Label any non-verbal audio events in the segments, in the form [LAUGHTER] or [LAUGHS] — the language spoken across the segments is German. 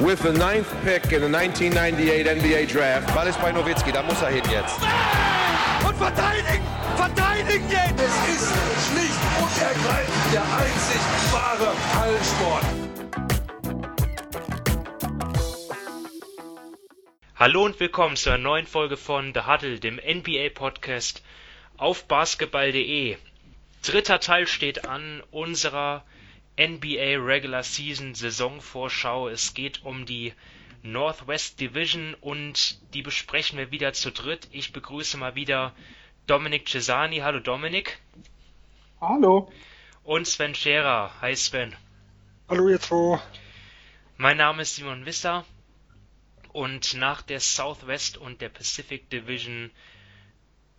with the ninth pick in the 1998 NBA Draft. Ball ist bei Nowitzki, da muss er hin jetzt. Und verteidigen! Verteidigen jetzt! Es ist schlicht und ergreifend der einzig wahre Hallensport. Hallo und willkommen zu einer neuen Folge von The Huddle, dem NBA-Podcast auf basketball.de. Dritter Teil steht an unserer NBA Regular Season Saisonvorschau. Es geht um die Northwest Division und die besprechen wir wieder zu dritt. Ich begrüße mal wieder Dominik Cesani. Hallo Dominik. Hallo. Und Sven Scherer. Hi Sven. Hallo ihr zwei. Mein Name ist Simon Wisser und nach der Southwest und der Pacific Division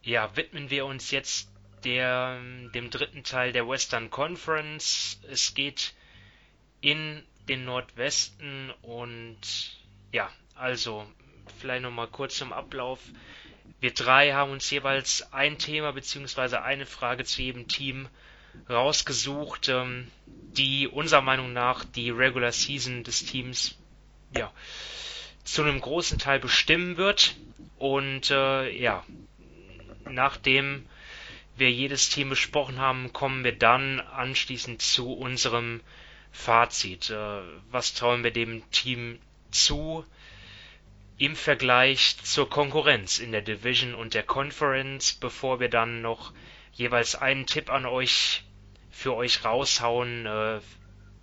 ja, widmen wir uns jetzt der, dem dritten Teil der Western Conference. Es geht in den Nordwesten und ja, also vielleicht nochmal kurz zum Ablauf. Wir drei haben uns jeweils ein Thema bzw. eine Frage zu jedem Team rausgesucht, ähm, die unserer Meinung nach die Regular Season des Teams ja, zu einem großen Teil bestimmen wird. Und äh, ja, nachdem wir jedes Team besprochen haben, kommen wir dann anschließend zu unserem Fazit. Äh, was trauen wir dem Team zu im Vergleich zur Konkurrenz in der Division und der Conference, bevor wir dann noch jeweils einen Tipp an euch für euch raushauen, äh,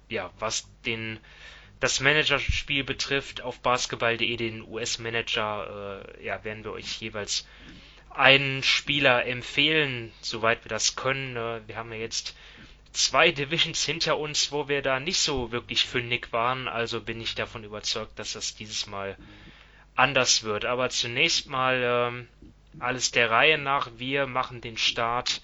ja, was den das Managerspiel betrifft auf basketball.de den US-Manager, äh, ja, werden wir euch jeweils einen Spieler empfehlen, soweit wir das können. Ne? Wir haben ja jetzt zwei Divisions hinter uns, wo wir da nicht so wirklich fündig waren, also bin ich davon überzeugt, dass das dieses Mal anders wird. Aber zunächst mal ähm, alles der Reihe nach. Wir machen den Start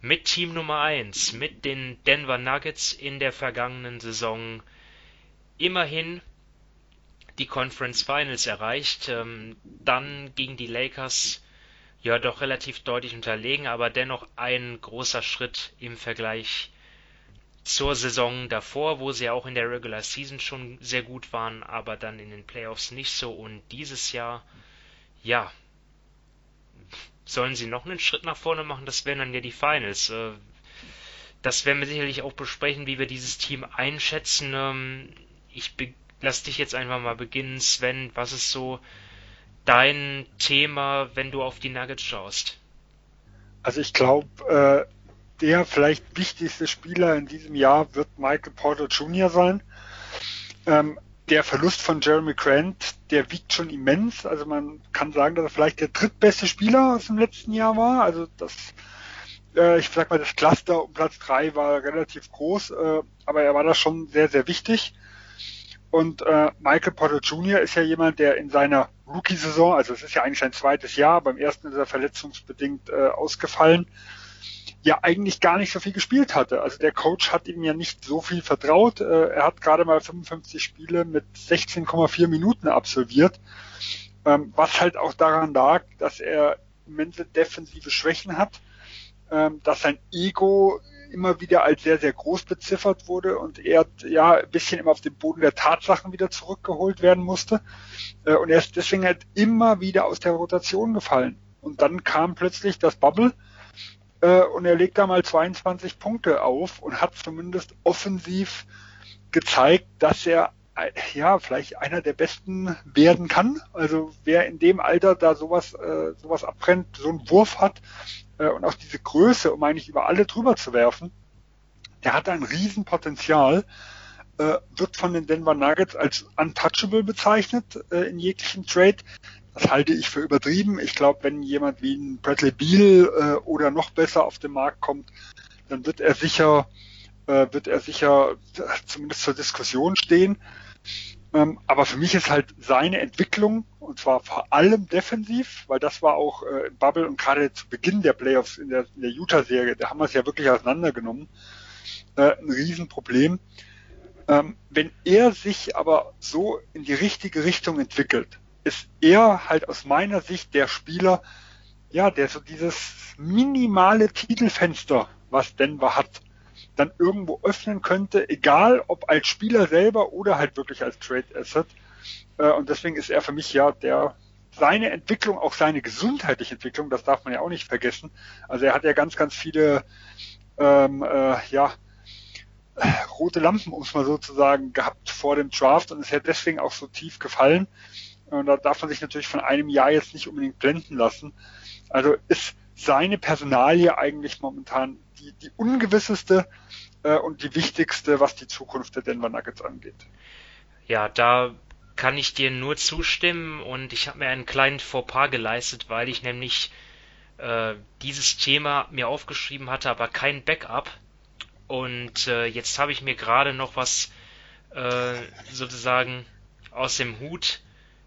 mit Team Nummer 1, mit den Denver Nuggets in der vergangenen Saison immerhin die Conference Finals erreicht, ähm, dann gegen die Lakers ja doch relativ deutlich unterlegen, aber dennoch ein großer Schritt im Vergleich zur Saison davor, wo sie auch in der Regular Season schon sehr gut waren, aber dann in den Playoffs nicht so. Und dieses Jahr, ja, sollen sie noch einen Schritt nach vorne machen, das wären dann ja die Finals. Äh, das werden wir sicherlich auch besprechen, wie wir dieses Team einschätzen. Ähm, ich lass dich jetzt einfach mal beginnen, Sven. Was ist so dein Thema, wenn du auf die Nuggets schaust? Also ich glaube, äh, der vielleicht wichtigste Spieler in diesem Jahr wird Michael Porter Jr. sein. Ähm, der Verlust von Jeremy Grant, der wiegt schon immens. Also man kann sagen, dass er vielleicht der drittbeste Spieler aus dem letzten Jahr war. Also das, äh, ich sag mal, das Cluster um Platz drei war relativ groß, äh, aber er war da schon sehr, sehr wichtig. Und äh, Michael Porter Jr. ist ja jemand, der in seiner Rookie-Saison, also es ist ja eigentlich sein zweites Jahr, beim ersten ist er verletzungsbedingt äh, ausgefallen, ja eigentlich gar nicht so viel gespielt hatte. Also der Coach hat ihm ja nicht so viel vertraut. Äh, er hat gerade mal 55 Spiele mit 16,4 Minuten absolviert, ähm, was halt auch daran lag, dass er immense defensive Schwächen hat, ähm, dass sein Ego immer wieder als sehr, sehr groß beziffert wurde und er ja ein bisschen immer auf den Boden der Tatsachen wieder zurückgeholt werden musste. Äh, und er ist deswegen halt immer wieder aus der Rotation gefallen. Und dann kam plötzlich das Bubble äh, und er legt da mal 22 Punkte auf und hat zumindest offensiv gezeigt, dass er ja, vielleicht einer der besten werden kann. Also wer in dem Alter da sowas, äh, sowas abbrennt, so einen Wurf hat, äh, und auch diese Größe, um eigentlich über alle drüber zu werfen, der hat ein Riesenpotenzial, äh, wird von den Denver Nuggets als untouchable bezeichnet äh, in jeglichem Trade. Das halte ich für übertrieben. Ich glaube, wenn jemand wie ein Bradley Beal äh, oder noch besser auf den Markt kommt, dann wird er sicher, äh, wird er sicher zumindest zur Diskussion stehen. Ähm, aber für mich ist halt seine Entwicklung, und zwar vor allem defensiv, weil das war auch äh, im Bubble und gerade zu Beginn der Playoffs in der, in der Utah-Serie, da haben wir es ja wirklich auseinandergenommen, äh, ein Riesenproblem. Ähm, wenn er sich aber so in die richtige Richtung entwickelt, ist er halt aus meiner Sicht der Spieler, ja, der so dieses minimale Titelfenster, was Denver hat, dann irgendwo öffnen könnte, egal ob als Spieler selber oder halt wirklich als Trade Asset. Äh, und deswegen ist er für mich ja der seine Entwicklung, auch seine gesundheitliche Entwicklung, das darf man ja auch nicht vergessen. Also er hat ja ganz, ganz viele ähm, äh, ja, rote Lampen, um es mal so zu sagen, gehabt vor dem Draft und ist ja deswegen auch so tief gefallen. Und da darf man sich natürlich von einem Jahr jetzt nicht unbedingt blenden lassen. Also ist seine Personalie eigentlich momentan die, die ungewisseste äh, und die wichtigste, was die Zukunft der Denver Nuggets angeht. Ja, da kann ich dir nur zustimmen und ich habe mir einen kleinen Fauxpas geleistet, weil ich nämlich äh, dieses Thema mir aufgeschrieben hatte, aber kein Backup. Und äh, jetzt habe ich mir gerade noch was äh, sozusagen aus dem Hut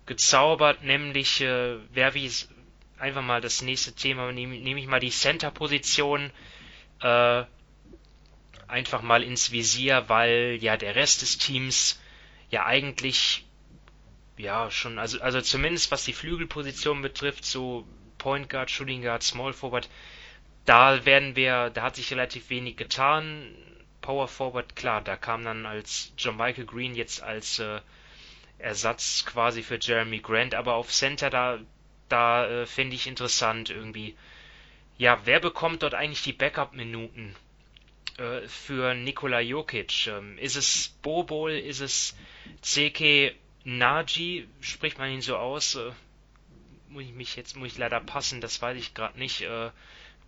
gezaubert, nämlich äh, wer wie einfach mal das nächste Thema, nehme nehm ich mal die Center-Position äh, einfach mal ins Visier, weil ja der Rest des Teams ja eigentlich ja schon, also, also zumindest was die Flügelposition betrifft, so Point Guard, Shooting Guard, Small Forward, da werden wir, da hat sich relativ wenig getan. Power Forward, klar, da kam dann als John Michael Green jetzt als äh, Ersatz quasi für Jeremy Grant, aber auf Center da, da äh, finde ich interessant irgendwie. Ja, wer bekommt dort eigentlich die Backup-Minuten äh, für Nikola Jokic? Ähm, ist es Bobol? Ist es CK Naji? Spricht man ihn so aus? Äh, muss ich mich jetzt muss ich leider passen, das weiß ich gerade nicht. Äh,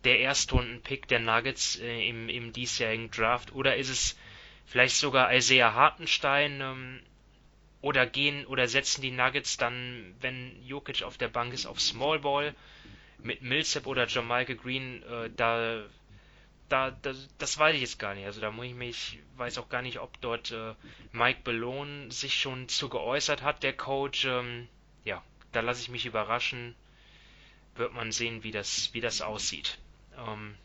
der Erstrunden-Pick der Nuggets äh, im, im diesjährigen Draft oder ist es vielleicht sogar Isaiah Hartenstein ähm, oder gehen oder setzen die Nuggets dann, wenn Jokic auf der Bank ist, auf Small Ball mit Millsap oder Jamalke Green, äh, da, da, da, das weiß ich jetzt gar nicht. Also da muss ich mich, weiß auch gar nicht, ob dort äh, Mike Malone sich schon zu geäußert hat, der Coach. Ähm, ja, da lasse ich mich überraschen. Wird man sehen, wie das, wie das aussieht. Ähm,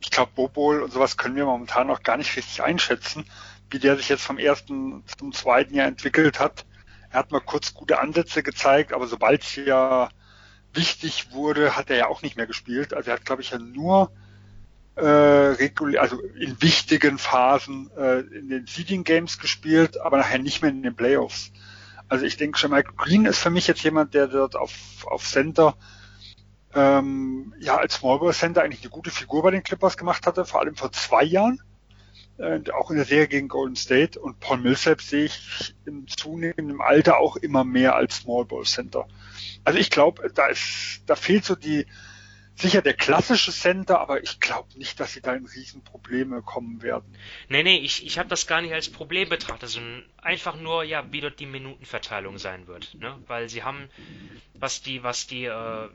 ich glaube, Bobol und sowas können wir momentan noch gar nicht richtig einschätzen, wie der sich jetzt vom ersten zum zweiten Jahr entwickelt hat. Er hat mal kurz gute Ansätze gezeigt, aber sobald es ja wichtig wurde, hat er ja auch nicht mehr gespielt. Also er hat, glaube ich, ja nur äh, also in wichtigen Phasen äh, in den Seeding Games gespielt, aber nachher nicht mehr in den Playoffs. Also ich denke schon, Mike Green ist für mich jetzt jemand, der dort auf, auf Center ähm, ja als Smallball Center eigentlich eine gute Figur bei den Clippers gemacht hatte, vor allem vor zwei Jahren. Äh, auch in der Serie gegen Golden State. Und Paul Millsap sehe ich im zunehmenden Alter auch immer mehr als Smallball Center. Also ich glaube, da ist, da fehlt so die, sicher der klassische Center, aber ich glaube nicht, dass sie da in Riesenprobleme kommen werden. Nee, nee, ich, ich habe das gar nicht als Problem betrachtet, sondern einfach nur, ja, wie dort die Minutenverteilung sein wird. Ne? Weil sie haben, was die, was die äh,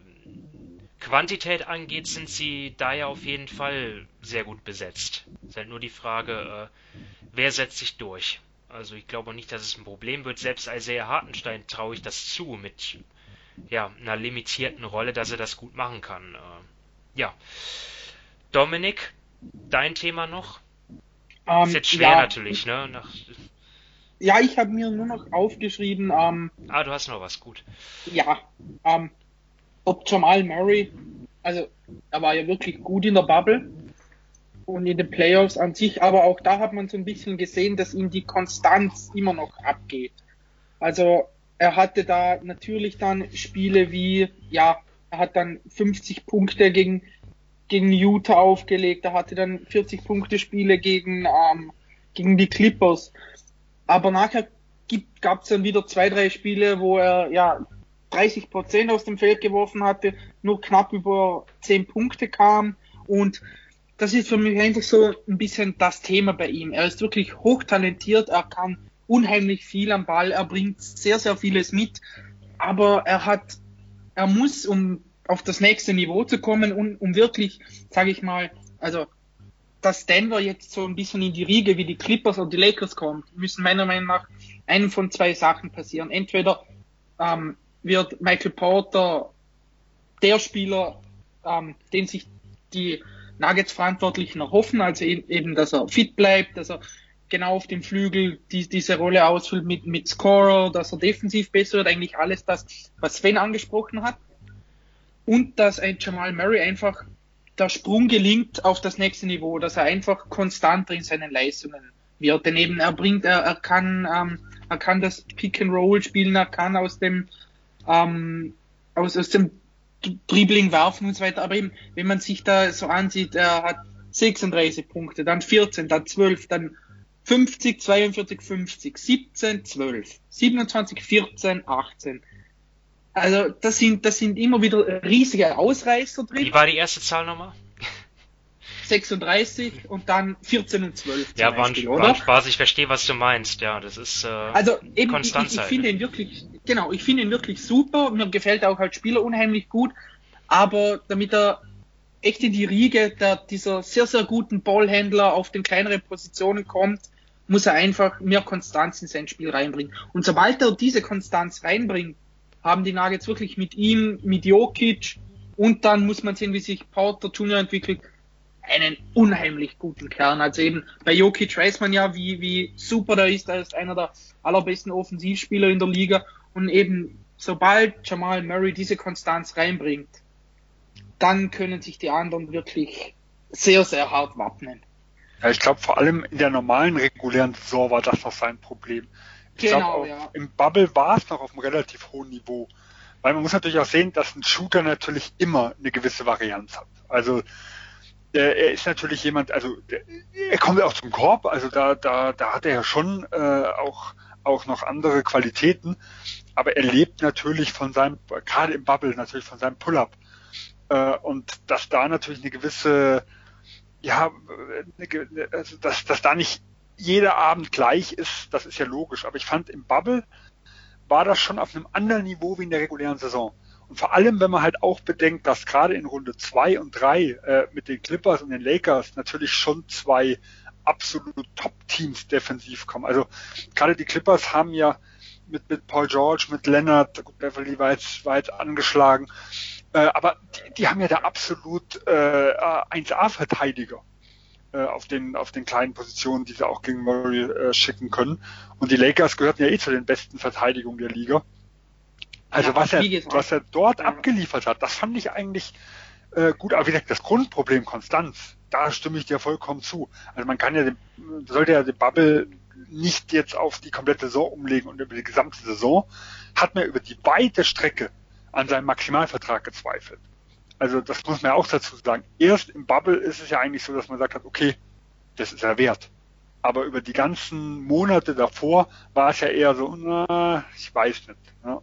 Quantität angeht, sind sie da ja auf jeden Fall sehr gut besetzt. Es ist halt nur die Frage, äh, wer setzt sich durch. Also ich glaube nicht, dass es ein Problem wird. Selbst Isaiah Hartenstein traue ich das zu mit ja, einer limitierten Rolle, dass er das gut machen kann. Äh, ja. Dominik, dein Thema noch? Um, ist jetzt schwer ja, natürlich, ne? Nach... Ja, ich habe mir nur noch aufgeschrieben. Ähm, ah, du hast noch was, gut. Ja, ähm, ob Jamal Murray, also er war ja wirklich gut in der Bubble und in den Playoffs an sich, aber auch da hat man so ein bisschen gesehen, dass ihm die Konstanz immer noch abgeht. Also er hatte da natürlich dann Spiele wie, ja, er hat dann 50 Punkte gegen, gegen Utah aufgelegt, er hatte dann 40 Punkte Spiele gegen, ähm, gegen die Clippers. Aber nachher gab es dann wieder zwei, drei Spiele, wo er ja 30 Prozent aus dem Feld geworfen hatte, nur knapp über 10 Punkte kam und das ist für mich einfach so ein bisschen das Thema bei ihm. Er ist wirklich hochtalentiert, er kann unheimlich viel am Ball, er bringt sehr, sehr vieles mit, aber er hat, er muss, um auf das nächste Niveau zu kommen und um wirklich, sage ich mal, also dass Denver jetzt so ein bisschen in die Riege wie die Clippers und die Lakers kommt, müssen meiner Meinung nach einen von zwei Sachen passieren. Entweder ähm, wird Michael Porter der Spieler, ähm, den sich die Nuggets Verantwortlichen erhoffen, also e-, eben, dass er fit bleibt, dass er genau auf dem Flügel die, diese Rolle ausfüllt mit, mit Scorer, dass er defensiv besser wird, eigentlich alles das, was Sven angesprochen hat. Und dass ein Jamal Murray einfach der Sprung gelingt auf das nächste Niveau, dass er einfach konstanter in seinen Leistungen wird. Denn eben er bringt, er, er kann, ähm, er kann das Pick and Roll spielen, er kann aus dem, ähm, aus, aus dem Dribbling werfen und so weiter. Aber eben, wenn man sich da so ansieht, er hat 36 Punkte, dann 14, dann 12, dann 50, 42, 50, 17, 12, 27, 14, 18. Also das sind, das sind immer wieder riesige Ausreißer drin. Wie war die erste Zahl nochmal? 36 und dann 14 und 12. Ja, war ein, Beispiel, war ein Spaß. Ich verstehe, was du meinst. Ja, das ist äh, also eben Konstanz ich, ich, ich finde ihn wirklich, genau, ich finde ihn wirklich super. Mir gefällt auch als Spieler unheimlich gut. Aber damit er echt in die Riege der, dieser sehr, sehr guten Ballhändler auf den kleineren Positionen kommt, muss er einfach mehr Konstanz in sein Spiel reinbringen. Und sobald er diese Konstanz reinbringt, haben die Nuggets wirklich mit ihm, mit Jokic und dann muss man sehen, wie sich Porter Junior entwickelt, einen unheimlich guten Kern. Also eben bei Jokic weiß man ja, wie, wie super der ist. Er ist einer der allerbesten Offensivspieler in der Liga. Und eben sobald Jamal Murray diese Konstanz reinbringt, dann können sich die anderen wirklich sehr, sehr hart wappnen. Ja, ich glaube vor allem in der normalen regulären Saison war das noch sein Problem. Ich genau, glaube, ja. im Bubble war es noch auf einem relativ hohen Niveau. Weil man muss natürlich auch sehen, dass ein Shooter natürlich immer eine gewisse Varianz hat. Also er ist natürlich jemand, also er kommt auch zum Korb, also da, da, da hat er ja schon äh, auch, auch noch andere Qualitäten, aber er lebt natürlich von seinem, gerade im Bubble natürlich von seinem Pull-up. Äh, und dass da natürlich eine gewisse, ja, eine, also dass, dass da nicht jeder Abend gleich ist, das ist ja logisch. Aber ich fand im Bubble war das schon auf einem anderen Niveau wie in der regulären Saison. Und vor allem, wenn man halt auch bedenkt, dass gerade in Runde zwei und drei äh, mit den Clippers und den Lakers natürlich schon zwei absolute Top-Teams defensiv kommen. Also gerade die Clippers haben ja mit, mit Paul George, mit Leonard, gut, Beverly war jetzt, war jetzt angeschlagen, äh, aber die, die haben ja da absolut äh, 1A-Verteidiger äh, auf den auf den kleinen Positionen, die sie auch gegen Murray äh, schicken können. Und die Lakers gehörten ja eh zu den besten Verteidigungen der Liga. Also ja, was er was er dort ja. abgeliefert hat, das fand ich eigentlich äh, gut. Aber wie gesagt, das Grundproblem Konstanz, da stimme ich dir vollkommen zu. Also man kann ja den, sollte ja den Bubble nicht jetzt auf die komplette Saison umlegen und über die gesamte Saison hat man über die weite Strecke an seinem Maximalvertrag gezweifelt. Also das muss man ja auch dazu sagen. Erst im Bubble ist es ja eigentlich so, dass man sagt hat, okay, das ist er wert. Aber über die ganzen Monate davor war es ja eher so, na, ich weiß nicht. Ja,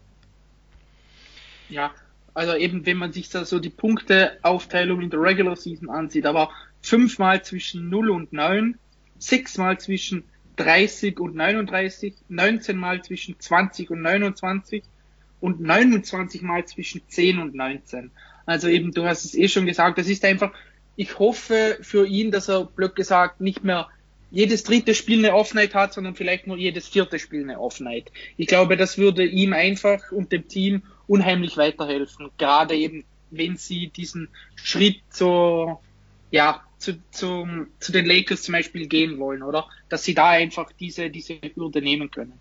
ja also eben, wenn man sich da so die Punkteaufteilung in der Regular Season ansieht, aber fünfmal zwischen 0 und 9, sechsmal zwischen 30 und 39, 19 mal zwischen 20 und 29 und 29 mal zwischen 10 und 19. Also eben, du hast es eh schon gesagt, das ist einfach, ich hoffe für ihn, dass er, blöd gesagt, nicht mehr jedes dritte Spiel eine Off-Night hat, sondern vielleicht nur jedes vierte Spiel eine Off-Night. Ich glaube, das würde ihm einfach und dem Team unheimlich weiterhelfen, gerade eben, wenn sie diesen Schritt so, ja, zu, zu, zu den Lakers zum Beispiel gehen wollen, oder? Dass sie da einfach diese, diese Hürde nehmen können.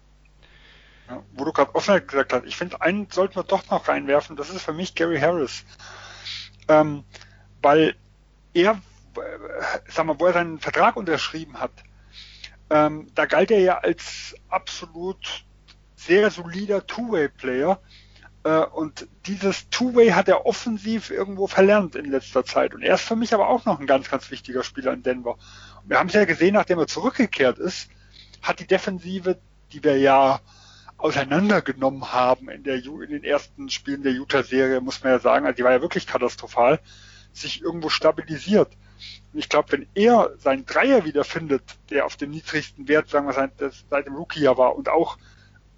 Ja, wo du gerade offen gesagt hast, ich finde, einen sollten wir doch noch reinwerfen, das ist für mich Gary Harris. Ähm, weil er, äh, sag mal, wo er seinen Vertrag unterschrieben hat, ähm, da galt er ja als absolut sehr solider Two-Way-Player. Äh, und dieses Two-Way hat er offensiv irgendwo verlernt in letzter Zeit. Und er ist für mich aber auch noch ein ganz, ganz wichtiger Spieler in Denver. Wir haben es ja gesehen, nachdem er zurückgekehrt ist, hat die Defensive, die wir ja auseinandergenommen haben in, der, in den ersten Spielen der Utah-Serie, muss man ja sagen, also die war ja wirklich katastrophal, sich irgendwo stabilisiert. Und ich glaube, wenn er seinen Dreier wiederfindet, der auf dem niedrigsten Wert, sagen wir, seit, seit dem Rookie-Jahr war und auch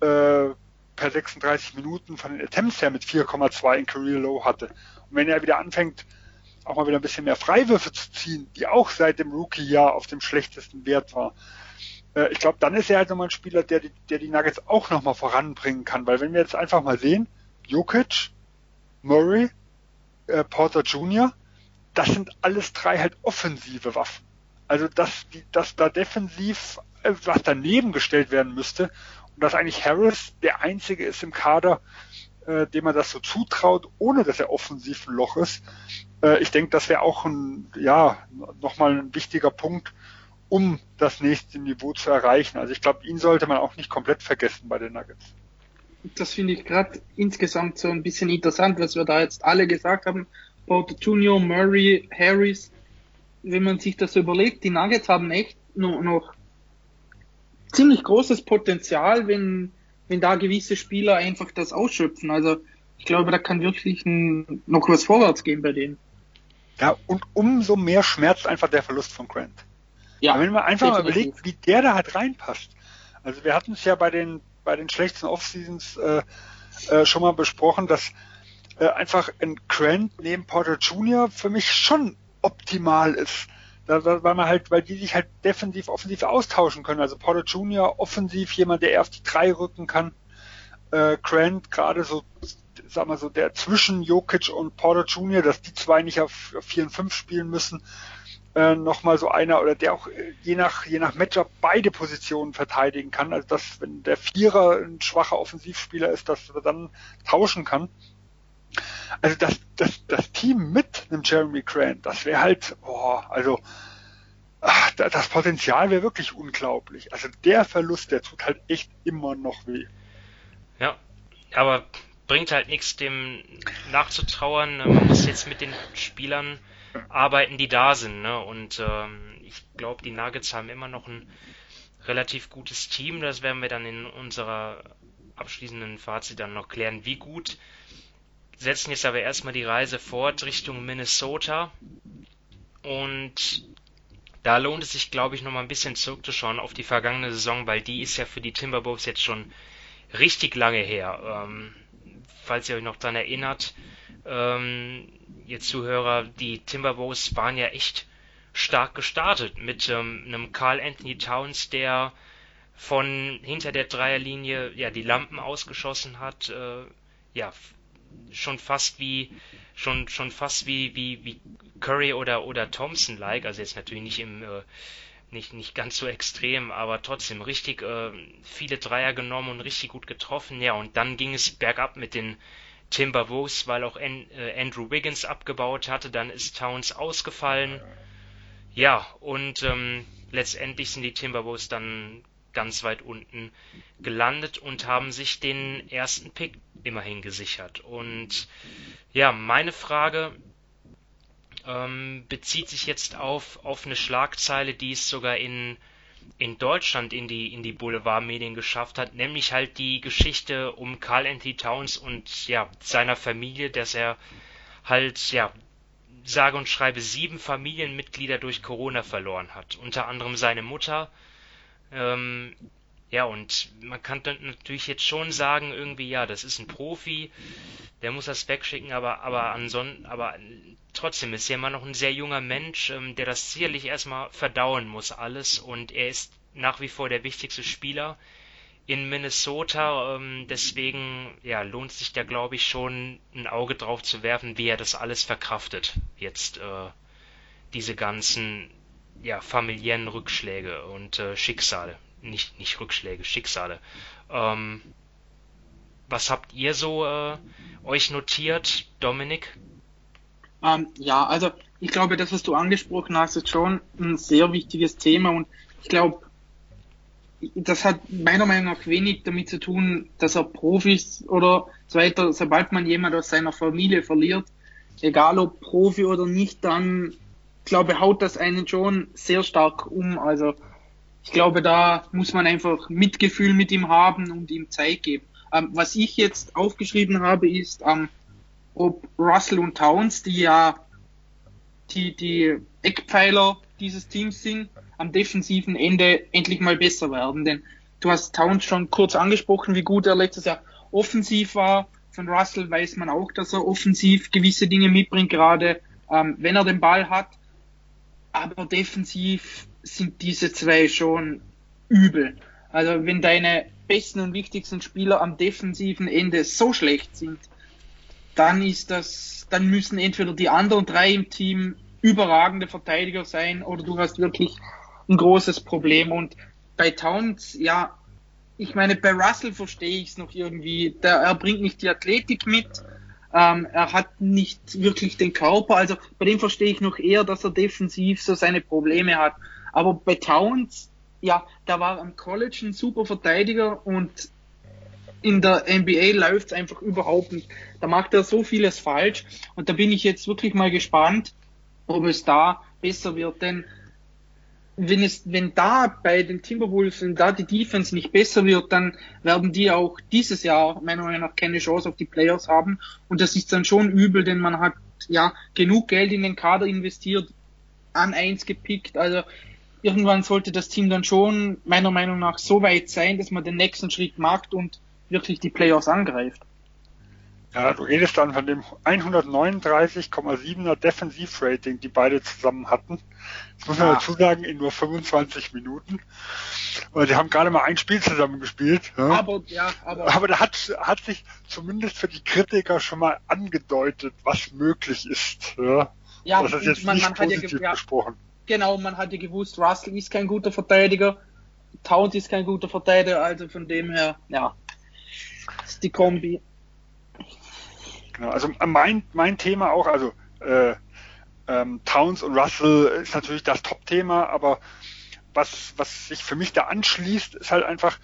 äh, per 36 Minuten von den Attempts her mit 4,2 in Career Low hatte. Und wenn er wieder anfängt, auch mal wieder ein bisschen mehr Freiwürfe zu ziehen, die auch seit dem Rookie-Jahr auf dem schlechtesten Wert war, äh, ich glaube, dann ist er halt nochmal ein Spieler, der die, der die Nuggets auch nochmal voranbringen kann. Weil wenn wir jetzt einfach mal sehen, Jokic, Murray, äh, Porter Jr., das sind alles drei halt offensive Waffen. Also dass, dass da defensiv äh, was daneben gestellt werden müsste dass eigentlich Harris der einzige ist im Kader, äh, dem man das so zutraut, ohne dass er offensiv ein Loch ist. Äh, ich denke, das wäre auch ein, ja, nochmal ein wichtiger Punkt, um das nächste Niveau zu erreichen. Also ich glaube, ihn sollte man auch nicht komplett vergessen bei den Nuggets. Das finde ich gerade insgesamt so ein bisschen interessant, was wir da jetzt alle gesagt haben. Porter Junior, Murray, Harris. Wenn man sich das überlegt, die Nuggets haben echt noch, noch ziemlich großes Potenzial, wenn, wenn da gewisse Spieler einfach das ausschöpfen. Also ich glaube, da kann wirklich ein, noch was vorwärts gehen bei denen. Ja, und umso mehr schmerzt einfach der Verlust von Grant. Ja, wenn man einfach definitiv. mal überlegt, wie der da halt reinpasst. Also wir hatten es ja bei den bei den schlechtesten Offseasons äh, äh, schon mal besprochen, dass äh, einfach ein Grant neben Porter Jr. für mich schon optimal ist. Weil man halt, weil die sich halt defensiv, offensiv austauschen können. Also Porter Jr. offensiv jemand, der eher auf die drei rücken kann. Äh, Grant gerade so, sag mal so, der zwischen Jokic und Porter Jr., dass die zwei nicht auf, auf 4 und 5 spielen müssen äh, nochmal so einer oder der auch äh, je nach, je nach Matchup beide Positionen verteidigen kann. Also dass, wenn der Vierer ein schwacher Offensivspieler ist, dass er dann tauschen kann. Also das, das, das Team mit einem Jeremy Grant, das wäre halt, oh, also ach, das Potenzial wäre wirklich unglaublich. Also der Verlust, der tut halt echt immer noch weh. Ja, aber bringt halt nichts, dem nachzutrauern. Man muss jetzt mit den Spielern arbeiten, die da sind. Ne? Und ähm, ich glaube, die Nuggets haben immer noch ein relativ gutes Team. Das werden wir dann in unserer abschließenden Fazit dann noch klären, wie gut. Setzen jetzt aber erstmal die Reise fort Richtung Minnesota. Und da lohnt es sich, glaube ich, noch mal ein bisschen zurückzuschauen auf die vergangene Saison, weil die ist ja für die Timberwolves jetzt schon richtig lange her. Ähm, falls ihr euch noch dran erinnert, ähm, ihr Zuhörer, die Timberwolves waren ja echt stark gestartet mit ähm, einem Carl Anthony Towns, der von hinter der Dreierlinie ja die Lampen ausgeschossen hat, äh, ja schon fast wie schon schon fast wie wie wie Curry oder oder Thompson like, also jetzt natürlich nicht im äh, nicht nicht ganz so extrem, aber trotzdem richtig äh, viele Dreier genommen und richtig gut getroffen. Ja, und dann ging es bergab mit den Timberwolves, weil auch An äh, Andrew Wiggins abgebaut hatte, dann ist Towns ausgefallen. Ja, und ähm, letztendlich sind die Timberwolves dann ganz weit unten gelandet und haben sich den ersten Pick immerhin gesichert. Und ja, meine Frage ähm, bezieht sich jetzt auf, auf eine Schlagzeile, die es sogar in in Deutschland in die, in die Boulevardmedien geschafft hat, nämlich halt die Geschichte um Carl Anthony Towns und ja, seiner Familie, dass er halt, ja, sage und schreibe sieben Familienmitglieder durch Corona verloren hat. Unter anderem seine Mutter. Ähm, ja, und man kann dann natürlich jetzt schon sagen, irgendwie, ja, das ist ein Profi, der muss das wegschicken, aber, aber ansonsten, aber trotzdem ist er immer noch ein sehr junger Mensch, ähm, der das sicherlich erstmal verdauen muss alles und er ist nach wie vor der wichtigste Spieler in Minnesota. Ähm, deswegen ja, lohnt sich da, glaube ich, schon ein Auge drauf zu werfen, wie er das alles verkraftet. Jetzt äh, diese ganzen ja, familiären Rückschläge und äh, Schicksale. Nicht, nicht Rückschläge, Schicksale. Ähm, was habt ihr so äh, euch notiert, Dominik? Ähm, ja, also ich glaube, das, was du angesprochen hast, ist schon ein sehr wichtiges Thema und ich glaube, das hat meiner Meinung nach wenig damit zu tun, dass er Profis oder so weiter, sobald man jemand aus seiner Familie verliert, egal ob Profi oder nicht, dann glaube haut das einen schon sehr stark um. Also ich glaube, da muss man einfach Mitgefühl mit ihm haben und ihm Zeit geben. Ähm, was ich jetzt aufgeschrieben habe, ist, ähm, ob Russell und Towns, die ja die, die Eckpfeiler dieses Teams sind, am defensiven Ende endlich mal besser werden. Denn du hast Towns schon kurz angesprochen, wie gut er letztes Jahr offensiv war. Von Russell weiß man auch, dass er offensiv gewisse Dinge mitbringt, gerade ähm, wenn er den Ball hat. Aber defensiv sind diese zwei schon übel. Also wenn deine besten und wichtigsten Spieler am defensiven Ende so schlecht sind, dann ist das, dann müssen entweder die anderen drei im Team überragende Verteidiger sein oder du hast wirklich ein großes Problem. Und bei Towns, ja, ich meine, bei Russell verstehe ich es noch irgendwie. Der, er bringt nicht die Athletik mit. Ähm, er hat nicht wirklich den Körper. Also bei dem verstehe ich noch eher, dass er defensiv so seine Probleme hat. Aber bei Towns, ja, da war am College ein super Verteidiger und in der NBA läuft es einfach überhaupt nicht. Da macht er so vieles falsch und da bin ich jetzt wirklich mal gespannt, ob es da besser wird. Denn wenn es, wenn da bei den Timberwolves, wenn da die Defense nicht besser wird, dann werden die auch dieses Jahr meiner Meinung nach keine Chance auf die Playoffs haben. Und das ist dann schon übel, denn man hat ja genug Geld in den Kader investiert, an eins gepickt. Also irgendwann sollte das Team dann schon meiner Meinung nach so weit sein, dass man den nächsten Schritt macht und wirklich die Playoffs angreift. Ja, du redest dann von dem 139,7er Defensivrating, die beide zusammen hatten. Das muss man ja. dazu sagen, in nur 25 Minuten. Und die haben gerade mal ein Spiel zusammen gespielt. Ja. Aber, ja, aber. Aber da hat, hat sich zumindest für die Kritiker schon mal angedeutet, was möglich ist. Ja, ja das ist jetzt man, nicht man positiv ja, gesprochen. Genau, man hat ja gewusst, Russell ist kein guter Verteidiger, Towns ist kein guter Verteidiger, also von dem her, ja, ist die Kombi. Genau, also mein, mein Thema auch, also äh, ähm, Towns und Russell ist natürlich das Top-Thema, aber was, was sich für mich da anschließt, ist halt einfach,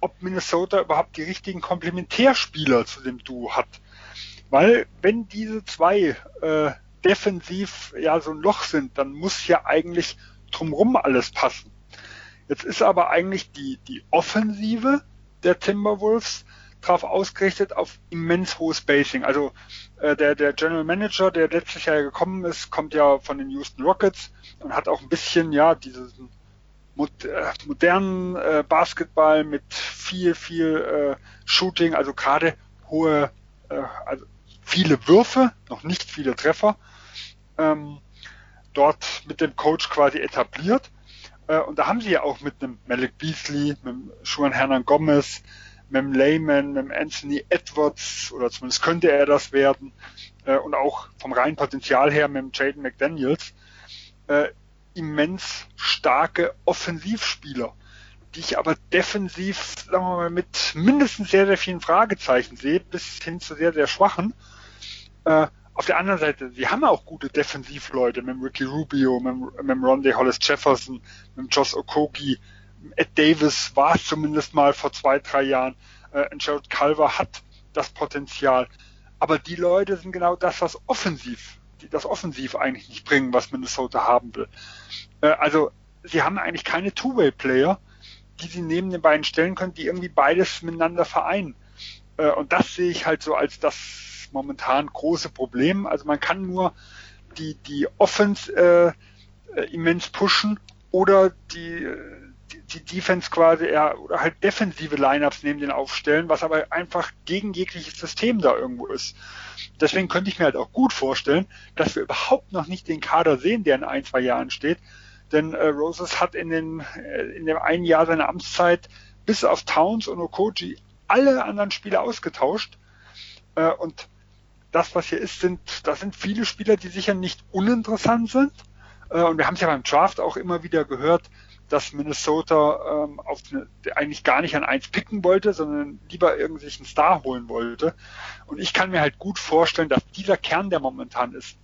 ob Minnesota überhaupt die richtigen Komplementärspieler zu dem Duo hat. Weil wenn diese zwei äh, defensiv ja so ein Loch sind, dann muss ja eigentlich drumrum alles passen. Jetzt ist aber eigentlich die, die Offensive der Timberwolves darauf ausgerichtet auf immens hohes Spacing. Also äh, der, der General Manager, der letztes Jahr gekommen ist, kommt ja von den Houston Rockets und hat auch ein bisschen ja diesen äh, modernen äh, Basketball mit viel, viel äh, Shooting, also gerade hohe, äh, also viele Würfe, noch nicht viele Treffer, ähm, dort mit dem Coach quasi etabliert. Äh, und da haben sie ja auch mit einem Malik Beasley, mit dem Juan Hernan Gomez, mit dem Layman, mit dem Anthony Edwards, oder zumindest könnte er das werden, äh, und auch vom reinen Potenzial her mit dem Jaden McDaniels, äh, immens starke Offensivspieler, die ich aber defensiv, sagen wir mal, mit mindestens sehr, sehr vielen Fragezeichen sehe, bis hin zu sehr, sehr schwachen. Äh, auf der anderen Seite, sie haben auch gute Defensivleute mit dem Ricky Rubio, mit, mit dem Rondé Hollis Jefferson, mit dem Josh Okogi, Ed Davis war es zumindest mal vor zwei, drei Jahren. Äh, Jared Culver hat das Potenzial. Aber die Leute sind genau das, was offensiv, die das offensiv eigentlich nicht bringen, was Minnesota haben will. Äh, also sie haben eigentlich keine Two-Way-Player, die sie neben den beiden stellen können, die irgendwie beides miteinander vereinen. Äh, und das sehe ich halt so als das momentan große Problem. Also man kann nur die, die Offense äh, äh immens pushen oder die, die Defense quasi eher oder halt defensive Lineups neben den aufstellen, was aber einfach gegen jegliches System da irgendwo ist. Deswegen könnte ich mir halt auch gut vorstellen, dass wir überhaupt noch nicht den Kader sehen, der in ein, zwei Jahren steht. Denn äh, Roses hat in, den, äh, in dem einen Jahr seiner Amtszeit bis auf Towns und Okoji alle anderen Spieler ausgetauscht. Äh, und das, was hier ist, sind, das sind viele Spieler, die sicher nicht uninteressant sind. Äh, und wir haben es ja beim Draft auch immer wieder gehört, dass Minnesota ähm, auf eine, eigentlich gar nicht an eins picken wollte, sondern lieber irgendwie einen Star holen wollte. Und ich kann mir halt gut vorstellen, dass dieser Kern, der momentan ist,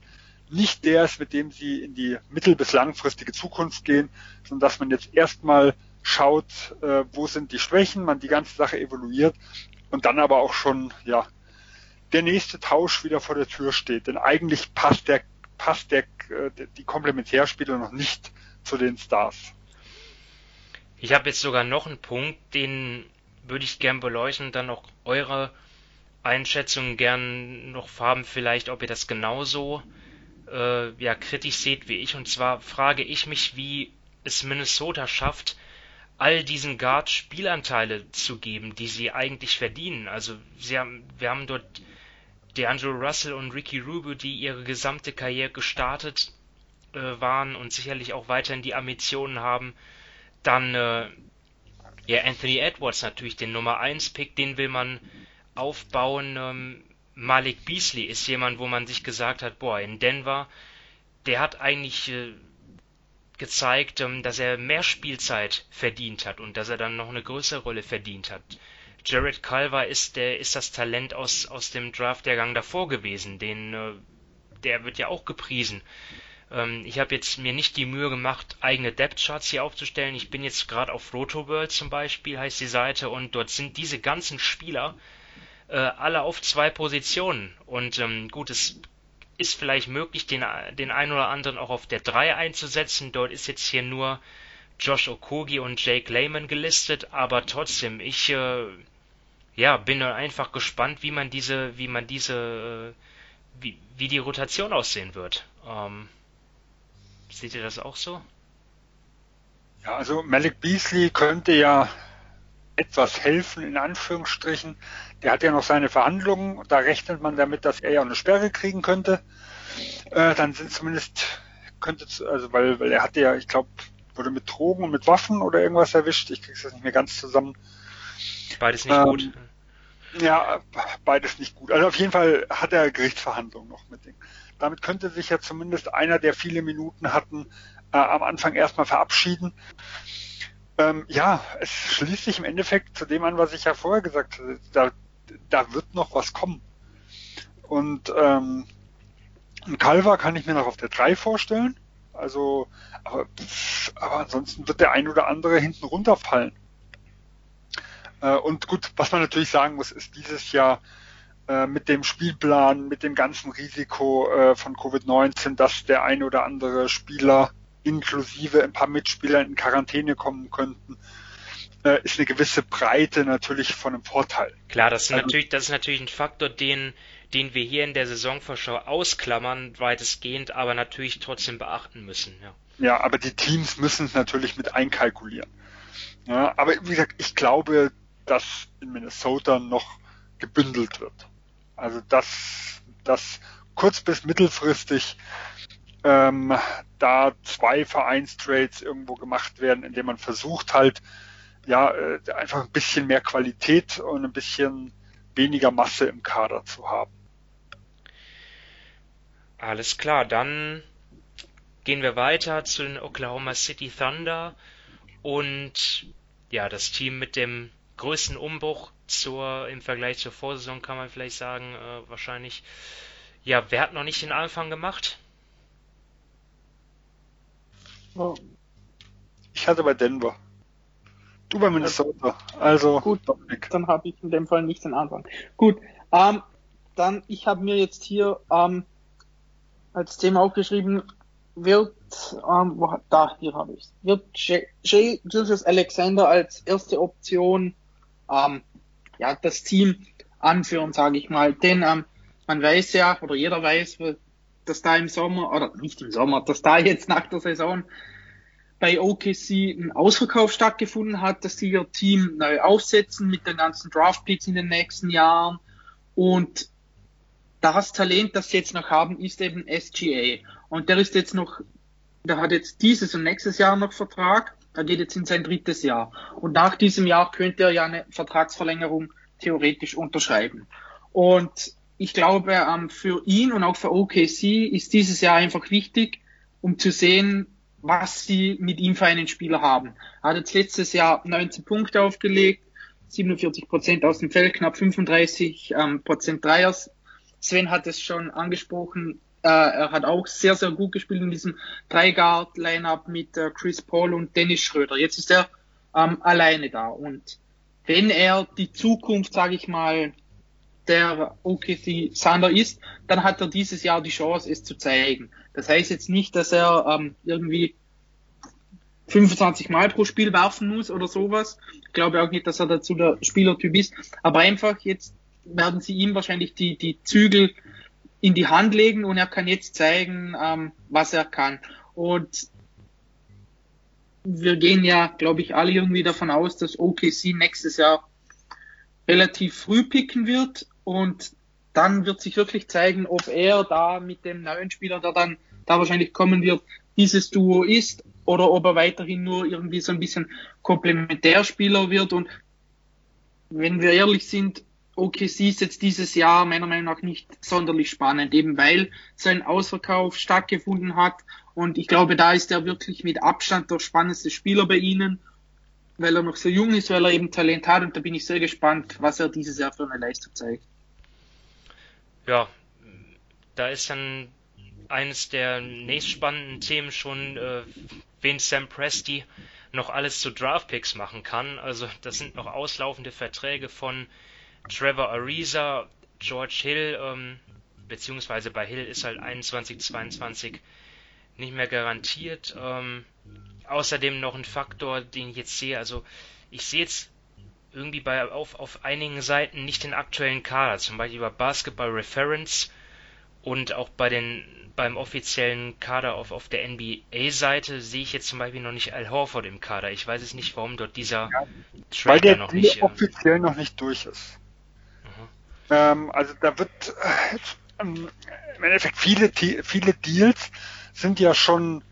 nicht der ist, mit dem sie in die mittel- bis langfristige Zukunft gehen, sondern dass man jetzt erstmal schaut, äh, wo sind die Schwächen, man die ganze Sache evaluiert und dann aber auch schon, ja, der nächste Tausch wieder vor der Tür steht. Denn eigentlich passt der, passt der, äh, die Komplementärspieler noch nicht zu den Stars. Ich habe jetzt sogar noch einen Punkt, den würde ich gern beleuchten dann auch eure Einschätzung gern noch haben, vielleicht, ob ihr das genauso äh, ja, kritisch seht wie ich. Und zwar frage ich mich, wie es Minnesota schafft, all diesen Guards Spielanteile zu geben, die sie eigentlich verdienen. Also sie haben, wir haben dort DeAngelo Russell und Ricky Rubio, die ihre gesamte Karriere gestartet äh, waren und sicherlich auch weiterhin die Ambitionen haben, dann äh, ja, Anthony Edwards natürlich, den Nummer 1 Pick, den will man aufbauen. Ähm, Malik Beasley ist jemand, wo man sich gesagt hat, boah, in Denver, der hat eigentlich äh, gezeigt, ähm, dass er mehr Spielzeit verdient hat und dass er dann noch eine größere Rolle verdient hat. Jared Culver ist der ist das Talent aus aus dem Draft-Jahrgang davor gewesen, den äh, der wird ja auch gepriesen. Ähm, ich habe jetzt mir nicht die Mühe gemacht, eigene Depth-Charts hier aufzustellen. Ich bin jetzt gerade auf RotoWorld zum Beispiel, heißt die Seite, und dort sind diese ganzen Spieler äh, alle auf zwei Positionen. Und ähm, gut, es ist vielleicht möglich, den, den einen oder anderen auch auf der 3 einzusetzen. Dort ist jetzt hier nur Josh Okogi und Jake Lehman gelistet, aber trotzdem, ich äh, ja, bin einfach gespannt, wie man diese, wie man diese, äh, wie, wie die Rotation aussehen wird. Ähm, seht ihr das auch so? Ja, also Malik Beasley könnte ja etwas helfen, in Anführungsstrichen. Der hat ja noch seine Verhandlungen, da rechnet man damit, dass er ja eine Sperre kriegen könnte. Äh, dann sind zumindest, könnte, also weil, weil er hatte ja, ich glaube, wurde mit Drogen und mit Waffen oder irgendwas erwischt. Ich krieg's das nicht mehr ganz zusammen. Beides nicht ähm, gut. Ja, beides nicht gut. Also auf jeden Fall hat er Gerichtsverhandlungen noch mit dem. Damit könnte sich ja zumindest einer, der viele Minuten hatten, äh, am Anfang erstmal verabschieden. Ähm, ja, es schließt sich im Endeffekt zu dem an, was ich ja vorher gesagt habe. Da, da wird noch was kommen. Und ähm, ein Calva kann ich mir noch auf der 3 vorstellen. Also, aber, aber ansonsten wird der ein oder andere hinten runterfallen. Äh, und gut, was man natürlich sagen muss, ist dieses Jahr äh, mit dem Spielplan, mit dem ganzen Risiko äh, von Covid-19, dass der ein oder andere Spieler inklusive ein paar Mitspieler in Quarantäne kommen könnten, äh, ist eine gewisse Breite natürlich von einem Vorteil. Klar, das ist, also, natürlich, das ist natürlich ein Faktor, den, den wir hier in der Saisonvorschau ausklammern, weitestgehend, aber natürlich trotzdem beachten müssen. Ja, ja aber die Teams müssen es natürlich mit einkalkulieren. Ja, aber wie gesagt, ich glaube, dass in Minnesota noch gebündelt wird. Also dass, dass kurz bis mittelfristig ähm, da zwei Vereinstrades irgendwo gemacht werden, indem man versucht halt, ja, äh, einfach ein bisschen mehr Qualität und ein bisschen weniger Masse im Kader zu haben. Alles klar, dann gehen wir weiter zu den Oklahoma City Thunder und ja, das Team mit dem größten Umbruch zur im Vergleich zur Vorsaison kann man vielleicht sagen, äh, wahrscheinlich. Ja, wer hat noch nicht den Anfang gemacht? Oh. Ich hatte bei Denver. Du bei Minnesota. Also gut, Dominik. dann habe ich in dem Fall nicht den Anfang. Gut, ähm, dann ich habe mir jetzt hier ähm, als Thema aufgeschrieben, wird ähm, wo, da hier habe ich wird Jay Julius Alexander als erste Option ähm, ja das Team anführen, sage ich mal, denn ähm, man weiß ja oder jeder weiß, dass da im Sommer, oder nicht im Sommer, dass da jetzt nach der Saison bei OKC ein Ausverkauf stattgefunden hat, dass sie ihr Team neu aufsetzen mit den ganzen Draftpicks in den nächsten Jahren. Und das Talent, das sie jetzt noch haben, ist eben SGA. Und der ist jetzt noch, der hat jetzt dieses und nächstes Jahr noch Vertrag. Er geht jetzt in sein drittes Jahr. Und nach diesem Jahr könnte er ja eine Vertragsverlängerung theoretisch unterschreiben. Und ich glaube, ähm, für ihn und auch für OKC ist dieses Jahr einfach wichtig, um zu sehen, was sie mit ihm für einen Spieler haben. Er hat jetzt letztes Jahr 19 Punkte aufgelegt, 47 Prozent aus dem Feld, knapp 35 ähm, Prozent Dreiers. Sven hat es schon angesprochen, er hat auch sehr, sehr gut gespielt in diesem Drei-Guard-Line-Up mit äh, Chris Paul und Dennis Schröder. Jetzt ist er ähm, alleine da und wenn er die Zukunft, sage ich mal, der OKC Thunder ist, dann hat er dieses Jahr die Chance, es zu zeigen. Das heißt jetzt nicht, dass er ähm, irgendwie 25 Mal pro Spiel werfen muss oder sowas. Ich glaube auch nicht, dass er dazu der Spielertyp ist. Aber einfach jetzt werden sie ihm wahrscheinlich die, die Zügel in die Hand legen und er kann jetzt zeigen, ähm, was er kann. Und wir gehen ja, glaube ich, alle irgendwie davon aus, dass OKC nächstes Jahr relativ früh picken wird und dann wird sich wirklich zeigen, ob er da mit dem neuen Spieler, der dann da wahrscheinlich kommen wird, dieses Duo ist oder ob er weiterhin nur irgendwie so ein bisschen Komplementärspieler wird. Und wenn wir ehrlich sind, OKC ist jetzt dieses Jahr meiner Meinung nach nicht sonderlich spannend, eben weil sein Ausverkauf stattgefunden hat. Und ich glaube, da ist er wirklich mit Abstand der spannendste Spieler bei ihnen, weil er noch so jung ist, weil er eben Talent hat. Und da bin ich sehr gespannt, was er dieses Jahr für eine Leistung zeigt. Ja, da ist dann eines der nächstspannenden Themen schon, äh, wen Sam Presti noch alles zu Draftpicks machen kann. Also das sind noch auslaufende Verträge von Trevor Ariza, George Hill, ähm, beziehungsweise bei Hill ist halt 21, 22 nicht mehr garantiert. Ähm, außerdem noch ein Faktor, den ich jetzt sehe, also ich sehe jetzt irgendwie bei auf, auf einigen Seiten nicht den aktuellen Kader, zum Beispiel bei Basketball Reference und auch bei den beim offiziellen Kader auf, auf der NBA-Seite sehe ich jetzt zum Beispiel noch nicht Al Horford im Kader. Ich weiß es nicht, warum dort dieser ja, Trade weil der noch nicht. Äh, offiziell noch nicht durch ist. Ähm, also da wird äh, im Endeffekt viele, viele Deals sind ja schon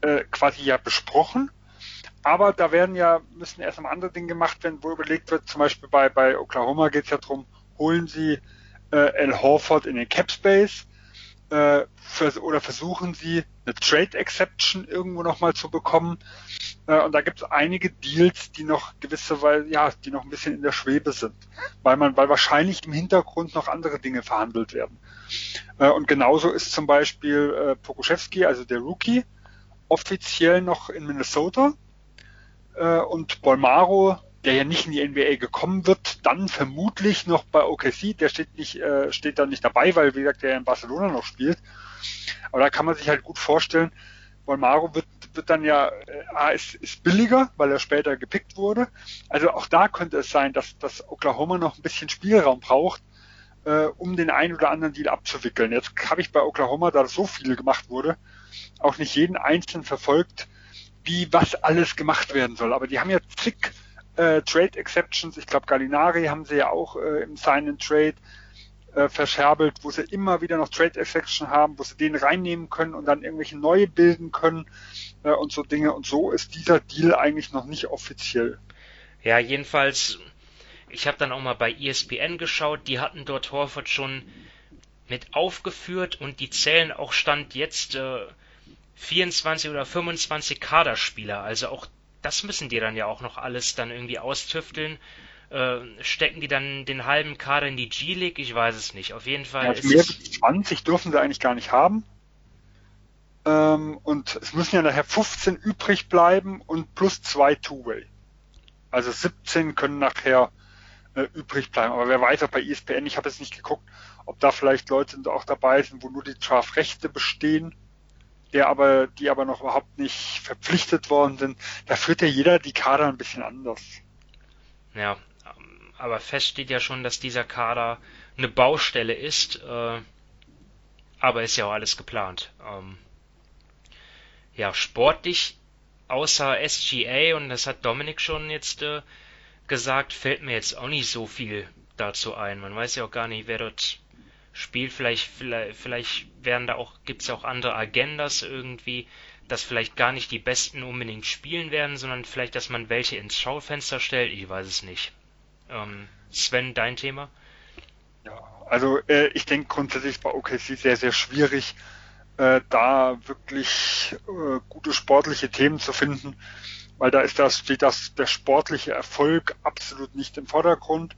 äh, quasi ja besprochen. Aber da werden ja, müssen erst einmal andere Dinge gemacht werden, wo überlegt wird, zum Beispiel bei, bei Oklahoma geht es ja darum, holen sie äh, Al Horford in den Cap Space äh, vers oder versuchen sie eine Trade Exception irgendwo nochmal zu bekommen. Äh, und da gibt es einige Deals, die noch gewisse, weil ja, die noch ein bisschen in der Schwebe sind, weil man, weil wahrscheinlich im Hintergrund noch andere Dinge verhandelt werden. Äh, und genauso ist zum Beispiel äh, Pokuschewski, also der Rookie, offiziell noch in Minnesota und Bolmaro der ja nicht in die NBA gekommen wird, dann vermutlich noch bei OKC, der steht nicht, steht da nicht dabei, weil wie gesagt, der in Barcelona noch spielt. Aber da kann man sich halt gut vorstellen, Volmaro wird, wird dann ja, äh, ist, ist billiger, weil er später gepickt wurde. Also auch da könnte es sein, dass, dass Oklahoma noch ein bisschen Spielraum braucht, äh, um den einen oder anderen Deal abzuwickeln. Jetzt habe ich bei Oklahoma, da so viel gemacht wurde, auch nicht jeden einzelnen verfolgt, wie was alles gemacht werden soll. Aber die haben ja zig äh, Trade Exceptions. Ich glaube, Gallinari haben sie ja auch äh, im Sign and Trade äh, verscherbelt, wo sie immer wieder noch Trade Exception haben, wo sie den reinnehmen können und dann irgendwelche neue bilden können äh, und so Dinge. Und so ist dieser Deal eigentlich noch nicht offiziell. Ja, jedenfalls, ich habe dann auch mal bei ESPN geschaut, die hatten dort Horford schon mit aufgeführt und die zählen auch Stand jetzt äh, 24 oder 25 Kaderspieler. Also auch das müssen die dann ja auch noch alles dann irgendwie austüfteln. Äh, stecken die dann den halben Kader in die G-League? Ich weiß es nicht. Auf jeden Fall. Also mehr als 20 dürfen sie eigentlich gar nicht haben. Ähm, und es müssen ja nachher 15 übrig bleiben und plus zwei Two-Way. Also 17 können nachher äh, übrig bleiben. Aber wer weiß, ob bei ESPN, ich habe jetzt nicht geguckt, ob da vielleicht Leute auch dabei sind, wo nur die Draft-Rechte bestehen der aber, die aber noch überhaupt nicht verpflichtet worden sind. Da führt ja jeder die Kader ein bisschen anders. Ja, aber fest steht ja schon, dass dieser Kader eine Baustelle ist. Äh, aber ist ja auch alles geplant. Ähm, ja, sportlich außer SGA, und das hat Dominik schon jetzt äh, gesagt, fällt mir jetzt auch nicht so viel dazu ein. Man weiß ja auch gar nicht, wer dort Spiel. Vielleicht, vielleicht, vielleicht werden da auch, gibt es auch andere Agendas irgendwie, dass vielleicht gar nicht die Besten unbedingt spielen werden, sondern vielleicht, dass man welche ins Schaufenster stellt. Ich weiß es nicht. Ähm, Sven, dein Thema? Ja, also äh, ich denke grundsätzlich bei OKC sehr, sehr schwierig, äh, da wirklich äh, gute sportliche Themen zu finden, weil da ist das, steht das, der sportliche Erfolg absolut nicht im Vordergrund.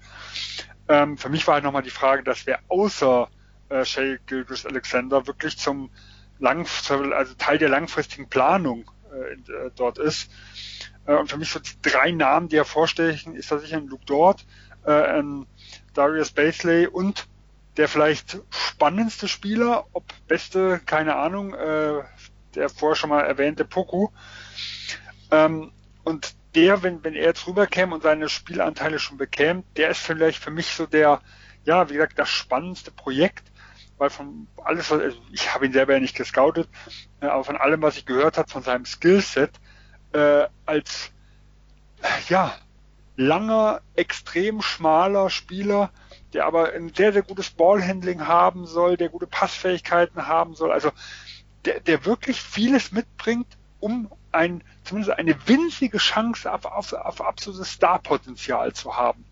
Ähm, für mich war halt nochmal die Frage, dass wer außer äh, Shay Gilgris Alexander wirklich zum lang, also Teil der langfristigen Planung äh, äh, dort ist. Äh, und für mich so die drei Namen, die hervorstechen, ist sicher ein Luke Dort, äh, ein Darius Basley und der vielleicht spannendste Spieler, ob beste, keine Ahnung, äh, der vorher schon mal erwähnte Poku. Ähm, und der, wenn, wenn er jetzt rüberkäme und seine Spielanteile schon bekäme, der ist vielleicht für mich so der, ja, wie gesagt, das spannendste Projekt, weil von alles, was, also ich habe ihn selber ja nicht gescoutet, aber von allem, was ich gehört habe, von seinem Skillset, äh, als, ja, langer, extrem schmaler Spieler, der aber ein sehr, sehr gutes Ballhandling haben soll, der gute Passfähigkeiten haben soll, also der, der wirklich vieles mitbringt, um ein, zumindest eine winzige Chance auf, auf, auf absolutes Starpotenzial zu haben.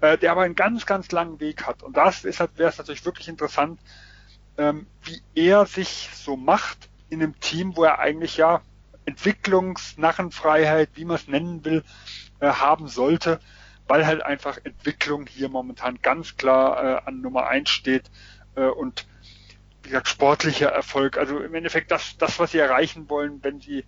äh, der aber einen ganz, ganz langen Weg hat. Und das wäre es natürlich wirklich interessant, ähm, wie er sich so macht in einem Team, wo er eigentlich ja Entwicklungsnarrenfreiheit, wie man es nennen will, äh, haben sollte, weil halt einfach Entwicklung hier momentan ganz klar äh, an Nummer eins steht äh, und wie gesagt, sportlicher Erfolg. Also im Endeffekt das, das, was sie erreichen wollen, wenn sie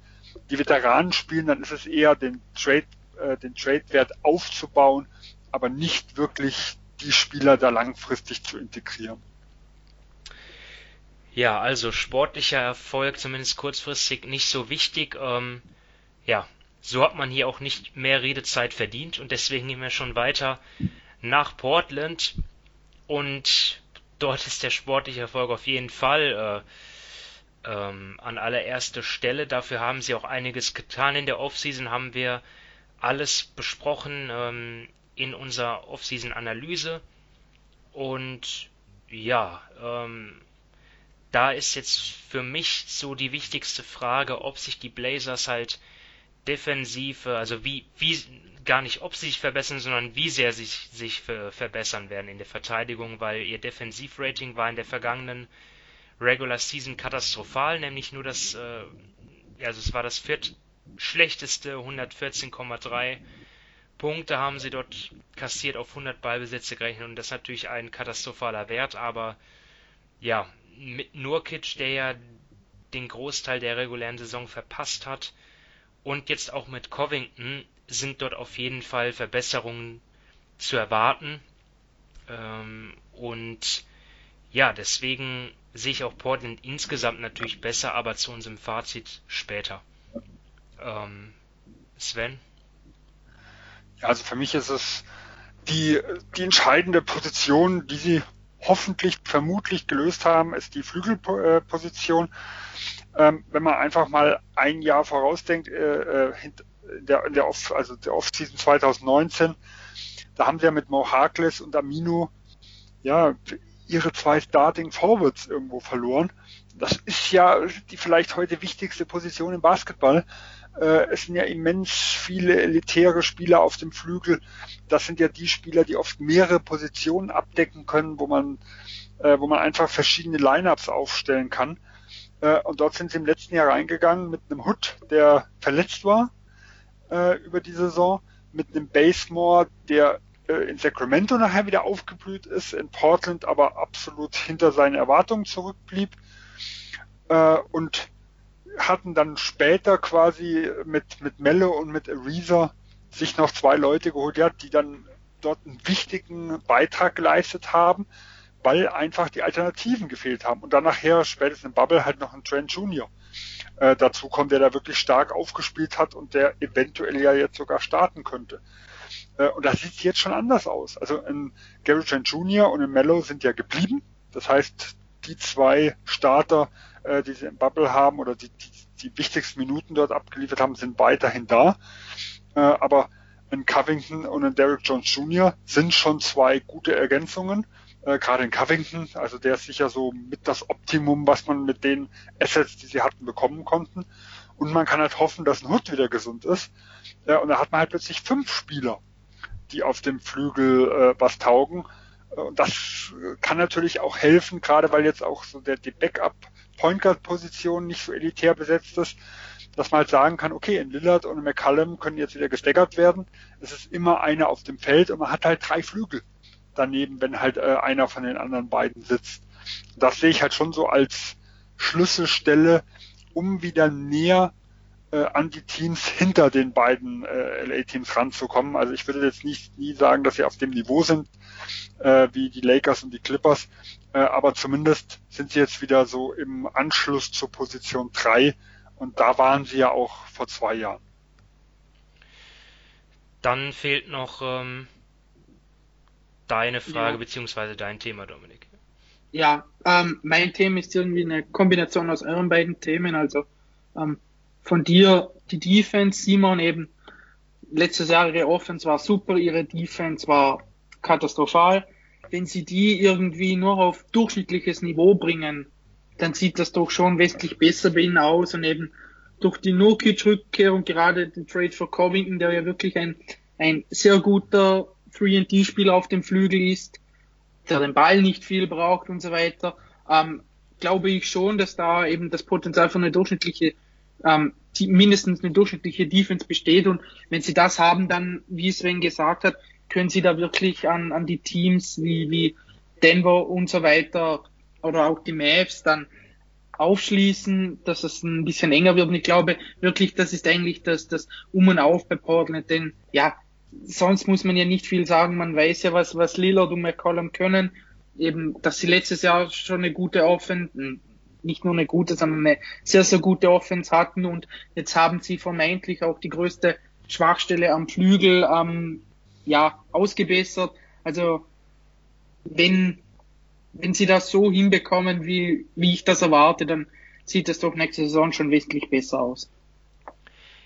die Veteranen spielen, dann ist es eher den Trade, äh, den Trade-Wert aufzubauen, aber nicht wirklich die Spieler da langfristig zu integrieren. Ja, also sportlicher Erfolg, zumindest kurzfristig, nicht so wichtig. Ähm, ja, so hat man hier auch nicht mehr Redezeit verdient und deswegen gehen wir schon weiter nach Portland und dort ist der sportliche Erfolg auf jeden Fall äh, ähm, an allererster Stelle. Dafür haben sie auch einiges getan. In der Offseason haben wir alles besprochen ähm, in unserer Offseason-Analyse. Und ja, ähm, da ist jetzt für mich so die wichtigste Frage, ob sich die Blazers halt defensiv, also wie, wie, gar nicht, ob sie sich verbessern, sondern wie sehr sie sich, verbessern werden in der Verteidigung, weil ihr Defensivrating war in der vergangenen Regular Season katastrophal, nämlich nur das, äh, also es war das viertschlechteste, 114,3 Punkte haben sie dort kassiert auf 100 Ballbesitze gerechnet und das ist natürlich ein katastrophaler Wert, aber ja, mit Nurkic, der ja den Großteil der regulären Saison verpasst hat, und jetzt auch mit Covington sind dort auf jeden Fall Verbesserungen zu erwarten. Ähm, und ja, deswegen sehe ich auch Portland insgesamt natürlich besser, aber zu unserem Fazit später. Ähm, Sven? Also für mich ist es die, die entscheidende Position, die sie hoffentlich vermutlich gelöst haben, ist die Flügelposition. Ähm, wenn man einfach mal ein Jahr vorausdenkt, äh, äh der, der Off, also der Off-Season 2019, da haben sie ja mit Mo Harkless und Amino ja ihre zwei Starting Forwards irgendwo verloren. Das ist ja die vielleicht heute wichtigste Position im Basketball. Äh, es sind ja immens viele elitäre Spieler auf dem Flügel. Das sind ja die Spieler, die oft mehrere Positionen abdecken können, wo man, äh, wo man einfach verschiedene Lineups aufstellen kann. Äh, und dort sind sie im letzten Jahr reingegangen mit einem Hood, der verletzt war äh, über die Saison, mit einem Basemore, der äh, in Sacramento nachher wieder aufgeblüht ist, in Portland aber absolut hinter seinen Erwartungen zurückblieb. Äh, und hatten dann später quasi mit, mit Melle und mit Ariza sich noch zwei Leute geholt, ja, die dann dort einen wichtigen Beitrag geleistet haben, weil einfach die Alternativen gefehlt haben. Und dann nachher, spätestens im Bubble, halt noch ein Trent Junior. Äh, dazu kommt, der da wirklich stark aufgespielt hat und der eventuell ja jetzt sogar starten könnte. Äh, und das sieht jetzt schon anders aus. Also ein Gary Trent Jr. und ein Mello sind ja geblieben. Das heißt, die zwei Starter äh, die sie im Bubble haben oder die, die, die wichtigsten Minuten dort abgeliefert haben, sind weiterhin da. Äh, aber ein Covington und ein Derek Jones Jr. sind schon zwei gute Ergänzungen. Äh, Gerade in Covington, also der ist sicher so mit das Optimum, was man mit den Assets, die sie hatten, bekommen konnten. Und man kann halt hoffen, dass ein Hood wieder gesund ist. Äh, und da hat man halt plötzlich fünf Spieler, die auf dem Flügel äh, was taugen. Äh, und das kann natürlich auch helfen, gerade weil jetzt auch so der, die Backup Point Guard Position nicht so elitär besetzt ist, dass man halt sagen kann, okay, in Lillard und in McCallum können jetzt wieder gesteggert werden. Es ist immer einer auf dem Feld und man hat halt drei Flügel daneben, wenn halt äh, einer von den anderen beiden sitzt. Das sehe ich halt schon so als Schlüsselstelle, um wieder näher äh, an die Teams hinter den beiden äh, LA-Teams ranzukommen. Also ich würde jetzt nicht nie sagen, dass sie auf dem Niveau sind äh, wie die Lakers und die Clippers, äh, aber zumindest sind sie jetzt wieder so im Anschluss zur Position 3 und da waren sie ja auch vor zwei Jahren. Dann fehlt noch ähm, deine Frage ja. beziehungsweise dein Thema, Dominik. Ja, ähm, mein Thema ist irgendwie eine Kombination aus euren beiden Themen. Also ähm, von dir die Defense, Simon eben letztes Jahr ihre Offense war super, ihre Defense war katastrophal. Wenn sie die irgendwie nur auf durchschnittliches Niveau bringen, dann sieht das doch schon westlich besser bei ihnen aus und eben durch die Nurkic-Rückkehr und gerade den Trade für Covington, der ja wirklich ein, ein sehr guter 3D-Spieler auf dem Flügel ist, der den Ball nicht viel braucht und so weiter, ähm, glaube ich schon, dass da eben das Potenzial für eine durchschnittliche, ähm, die, mindestens eine durchschnittliche Defense besteht. Und wenn sie das haben, dann, wie Sven gesagt hat, können sie da wirklich an, an die Teams wie, wie Denver und so weiter oder auch die Mavs dann aufschließen, dass es ein bisschen enger wird. Und ich glaube wirklich, das ist eigentlich das, das Um und Auf bei Portland. Denn ja, sonst muss man ja nicht viel sagen. Man weiß ja, was, was Lillard und McCollum können. Eben, dass sie letztes Jahr schon eine gute Offense, nicht nur eine gute, sondern eine sehr, sehr gute Offense hatten. Und jetzt haben sie vermeintlich auch die größte Schwachstelle am Flügel, ähm, ja, ausgebessert. Also, wenn wenn sie das so hinbekommen, wie, wie ich das erwarte, dann sieht es doch nächste Saison schon wesentlich besser aus.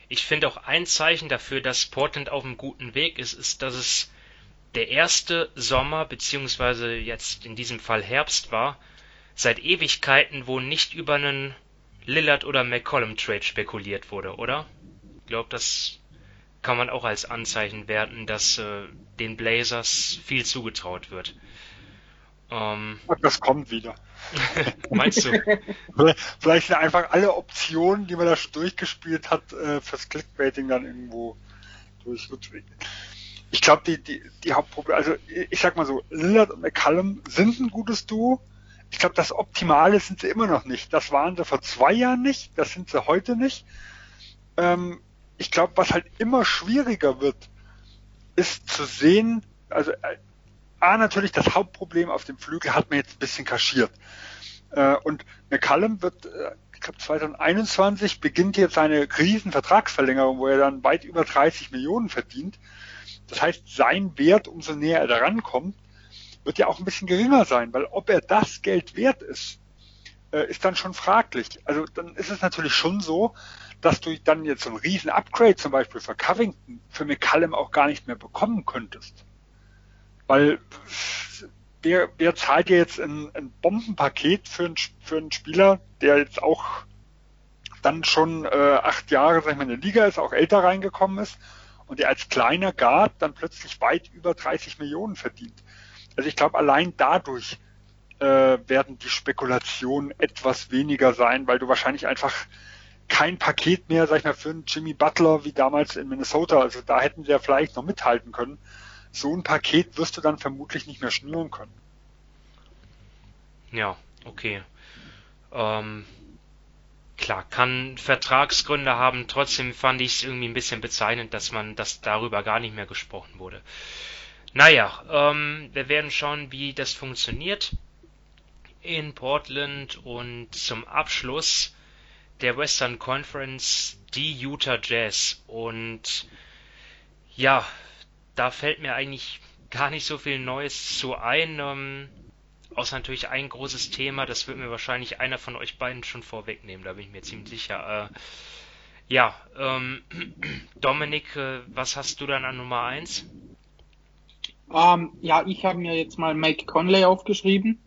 Ich finde auch ein Zeichen dafür, dass Portland auf einem guten Weg ist, ist, dass es der erste Sommer beziehungsweise jetzt in diesem Fall Herbst war, seit Ewigkeiten, wo nicht über einen Lillard oder McCollum Trade spekuliert wurde, oder? Ich glaube, das kann man auch als Anzeichen werten, dass äh, den Blazers viel zugetraut wird. Ähm, das kommt wieder. [LAUGHS] Meinst du? Vielleicht sind einfach alle Optionen, die man da schon durchgespielt hat, äh, fürs Clickbaiting dann irgendwo durchgetrieben. Ich glaube, die, die, die Hauptprobleme, also ich sag mal so, Lillard und McCallum sind ein gutes Duo. Ich glaube, das Optimale sind sie immer noch nicht. Das waren sie vor zwei Jahren nicht, das sind sie heute nicht. Ähm, ich glaube, was halt immer schwieriger wird, ist zu sehen, also äh, A, natürlich das Hauptproblem auf dem Flügel hat man jetzt ein bisschen kaschiert. Äh, und McCallum wird, äh, ich glaube 2021 beginnt jetzt seine Riesenvertragsverlängerung, wo er dann weit über 30 Millionen verdient. Das heißt, sein Wert, umso näher er daran kommt, wird ja auch ein bisschen geringer sein, weil ob er das Geld wert ist, ist dann schon fraglich. Also dann ist es natürlich schon so, dass du dann jetzt so ein riesen Upgrade zum Beispiel für Covington, für McCallum auch gar nicht mehr bekommen könntest. Weil wer, wer zahlt dir jetzt ein, ein Bombenpaket für, ein, für einen Spieler, der jetzt auch dann schon äh, acht Jahre sag ich mal, in der Liga ist, auch älter reingekommen ist und der als kleiner Guard dann plötzlich weit über 30 Millionen verdient. Also ich glaube, allein dadurch äh, werden die Spekulationen etwas weniger sein, weil du wahrscheinlich einfach kein Paket mehr, sag ich mal, für einen Jimmy Butler wie damals in Minnesota, also da hätten ja vielleicht noch mithalten können so ein Paket wirst du dann vermutlich nicht mehr schnüren können. Ja, okay. Ähm, klar, kann Vertragsgründe haben, trotzdem fand ich es irgendwie ein bisschen bezeichnend, dass man, dass darüber gar nicht mehr gesprochen wurde. Naja, ähm, wir werden schauen, wie das funktioniert in Portland und zum Abschluss der Western Conference die Utah Jazz und ja, da fällt mir eigentlich gar nicht so viel Neues zu ein. Ähm, außer natürlich ein großes Thema, das wird mir wahrscheinlich einer von euch beiden schon vorwegnehmen, da bin ich mir ziemlich sicher. Äh, ja, ähm, [CLEARS THROAT] Dominik, äh, was hast du dann an Nummer 1? Ähm, ja, ich habe mir jetzt mal Mike Conley aufgeschrieben.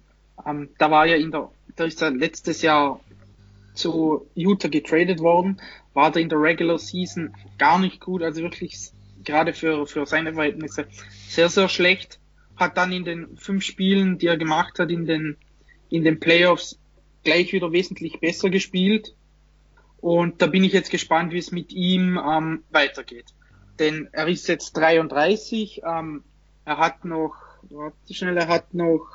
Ähm, da war ja in der, da ist er letztes Jahr zu Utah getradet worden, war da in der Regular Season gar nicht gut, also wirklich gerade für, für seine Verhältnisse sehr, sehr schlecht. Hat dann in den fünf Spielen, die er gemacht hat, in den, in den Playoffs gleich wieder wesentlich besser gespielt. Und da bin ich jetzt gespannt, wie es mit ihm ähm, weitergeht. Denn er ist jetzt 33, ähm, er hat noch, warte schnell, er hat noch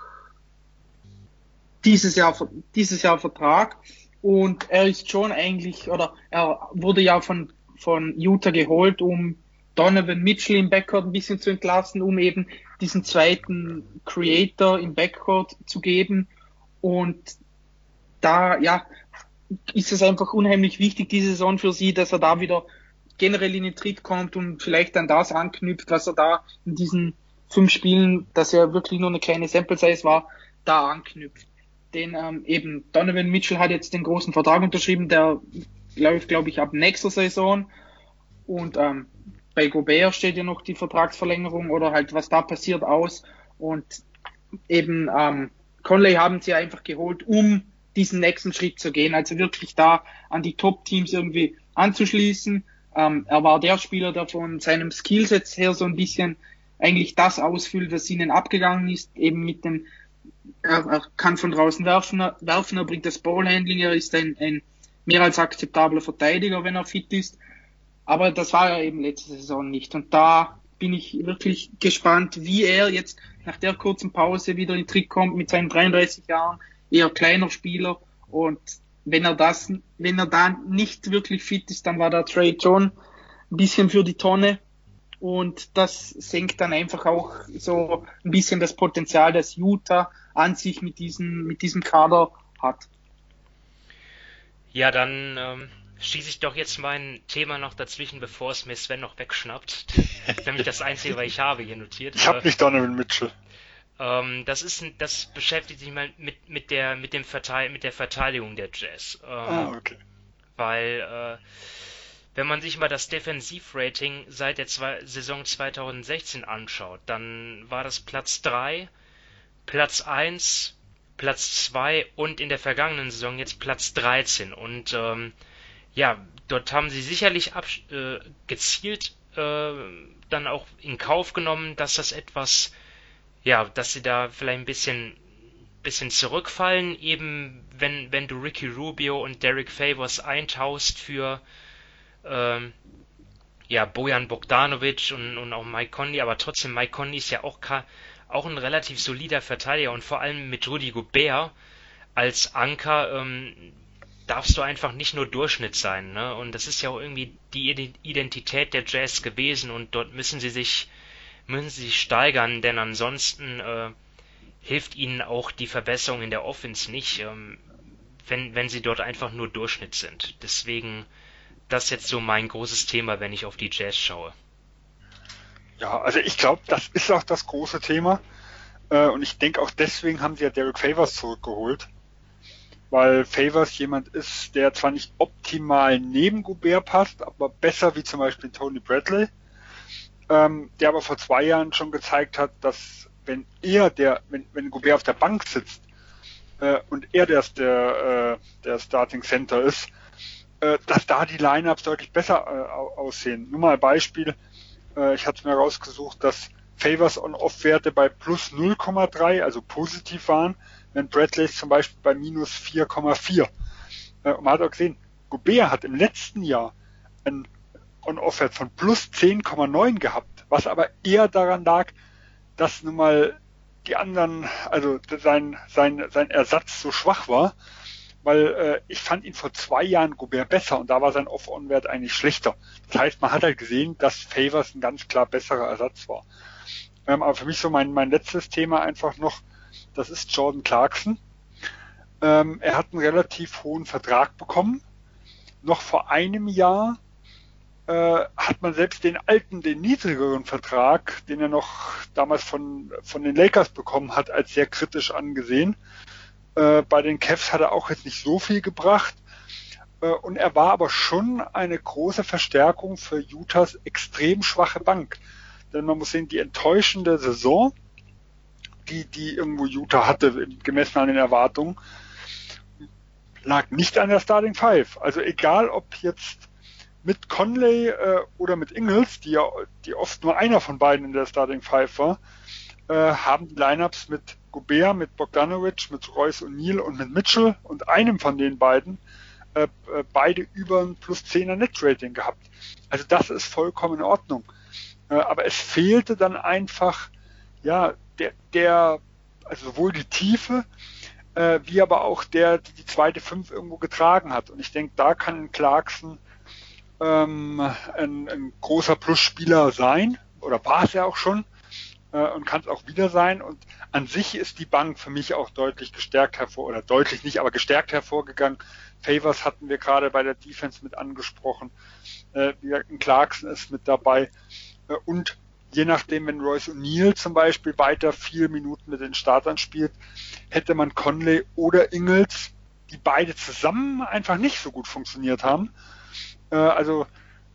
dieses Jahr, dieses Jahr Vertrag und er ist schon eigentlich, oder er wurde ja von, von Utah geholt, um Donovan Mitchell im Backcourt ein bisschen zu entlassen, um eben diesen zweiten Creator im Backcourt zu geben. Und da, ja, ist es einfach unheimlich wichtig, diese Saison für sie, dass er da wieder generell in den Tritt kommt und vielleicht an das anknüpft, was er da in diesen fünf Spielen, das ja wirklich nur eine kleine Sample Size war, da anknüpft. Denn ähm, eben Donovan Mitchell hat jetzt den großen Vertrag unterschrieben, der läuft, glaube ich, ab nächster Saison. Und ähm, bei Gobert steht ja noch die Vertragsverlängerung oder halt was da passiert aus. Und eben ähm, Conley haben sie einfach geholt, um diesen nächsten Schritt zu gehen. Also wirklich da an die Top-Teams irgendwie anzuschließen. Ähm, er war der Spieler, der von seinem Skillset her so ein bisschen eigentlich das ausfüllt, was ihnen abgegangen ist, eben mit dem, er, er kann von draußen werfen, werfen, er bringt das Ballhandling, er ist ein, ein mehr als akzeptabler Verteidiger, wenn er fit ist. Aber das war er eben letzte Saison nicht. Und da bin ich wirklich gespannt, wie er jetzt nach der kurzen Pause wieder in Trick kommt mit seinen 33 Jahren, eher kleiner Spieler. Und wenn er das, wenn er da nicht wirklich fit ist, dann war der Trade schon ein bisschen für die Tonne. Und das senkt dann einfach auch so ein bisschen das Potenzial, das Utah an sich mit diesem, mit diesem Kader hat. Ja, dann ähm, schieße ich doch jetzt mein Thema noch dazwischen, bevor es mir Sven noch wegschnappt. Das [LAUGHS] ist nämlich das Einzige, was ich habe hier notiert. Ich habe nicht Donovan Mitchell. Ähm, das ist, das beschäftigt sich mal mit mit der mit dem Verteil mit der Verteidigung der Jazz. Ähm, ah, okay. Weil äh, wenn man sich mal das Defensivrating seit der zwei, Saison 2016 anschaut, dann war das Platz 3, Platz 1, Platz 2 und in der vergangenen Saison jetzt Platz 13. Und ähm, ja, dort haben sie sicherlich äh, gezielt äh, dann auch in Kauf genommen, dass das etwas, ja, dass sie da vielleicht ein bisschen bisschen zurückfallen, eben wenn, wenn du Ricky Rubio und Derek Favors eintauschst für ähm, ja, Bojan Bogdanovic und, und auch Mike Conley, aber trotzdem Mike Conley ist ja auch, auch ein relativ solider Verteidiger und vor allem mit Rudy Gobert als Anker ähm, darfst du einfach nicht nur Durchschnitt sein, ne? Und das ist ja auch irgendwie die Identität der Jazz gewesen und dort müssen sie sich müssen sie sich steigern, denn ansonsten äh, hilft ihnen auch die Verbesserung in der Offense nicht, ähm, wenn wenn sie dort einfach nur Durchschnitt sind. Deswegen das jetzt so mein großes Thema, wenn ich auf die Jazz schaue. Ja, also ich glaube, das ist auch das große Thema. Äh, und ich denke auch deswegen haben sie ja Derek Favors zurückgeholt weil Favors jemand ist, der zwar nicht optimal neben Gobert passt, aber besser wie zum Beispiel Tony Bradley, ähm, der aber vor zwei Jahren schon gezeigt hat, dass wenn er der, wenn, wenn Gobert auf der Bank sitzt äh, und er der, der, äh, der Starting Center ist, dass da die Lineups deutlich besser aussehen. Nur mal ein Beispiel, äh, ich hatte mir rausgesucht, dass Favors On-Off-Werte bei plus 0,3, also positiv waren, wenn Bradley zum Beispiel bei minus 4,4. Äh, man hat auch gesehen, Gobert hat im letzten Jahr ein On-Off-Wert von plus 10,9 gehabt, was aber eher daran lag, dass nun mal die anderen, also sein, sein, sein Ersatz so schwach war, weil äh, ich fand ihn vor zwei Jahren Gobert besser und da war sein Off-On-Wert eigentlich schlechter. Das heißt, man hat halt gesehen, dass Favors ein ganz klar besserer Ersatz war. Ähm, aber für mich so mein, mein letztes Thema einfach noch, das ist Jordan Clarkson. Ähm, er hat einen relativ hohen Vertrag bekommen. Noch vor einem Jahr äh, hat man selbst den alten, den niedrigeren Vertrag, den er noch damals von, von den Lakers bekommen hat, als sehr kritisch angesehen. Äh, bei den Cavs hat er auch jetzt nicht so viel gebracht. Äh, und er war aber schon eine große Verstärkung für Utahs extrem schwache Bank. Denn man muss sehen, die enttäuschende Saison, die, die irgendwo Utah hatte, gemessen an den Erwartungen, lag nicht an der Starting Five. Also egal, ob jetzt mit Conley äh, oder mit Ingles, die ja die oft nur einer von beiden in der Starting Five war, äh, haben die Lineups mit Gobert, mit Bogdanovic, mit Royce O'Neill und mit Mitchell und einem von den beiden äh, äh beide über ein plus 10er Net Rating gehabt. Also das ist vollkommen in Ordnung. Äh, aber es fehlte dann einfach, ja, der, der also sowohl die Tiefe, äh, wie aber auch der, die die zweite Fünf irgendwo getragen hat. Und ich denke, da kann Clarkson ähm, ein, ein großer Plusspieler sein, oder war es ja auch schon, und kann es auch wieder sein. Und an sich ist die Bank für mich auch deutlich gestärkt hervor, oder deutlich nicht, aber gestärkt hervorgegangen. Favors hatten wir gerade bei der Defense mit angesprochen. Äh, Clarkson ist mit dabei. Äh, und je nachdem, wenn Royce O'Neill zum Beispiel weiter vier Minuten mit den Startern spielt, hätte man Conley oder Ingles, die beide zusammen einfach nicht so gut funktioniert haben. Äh, also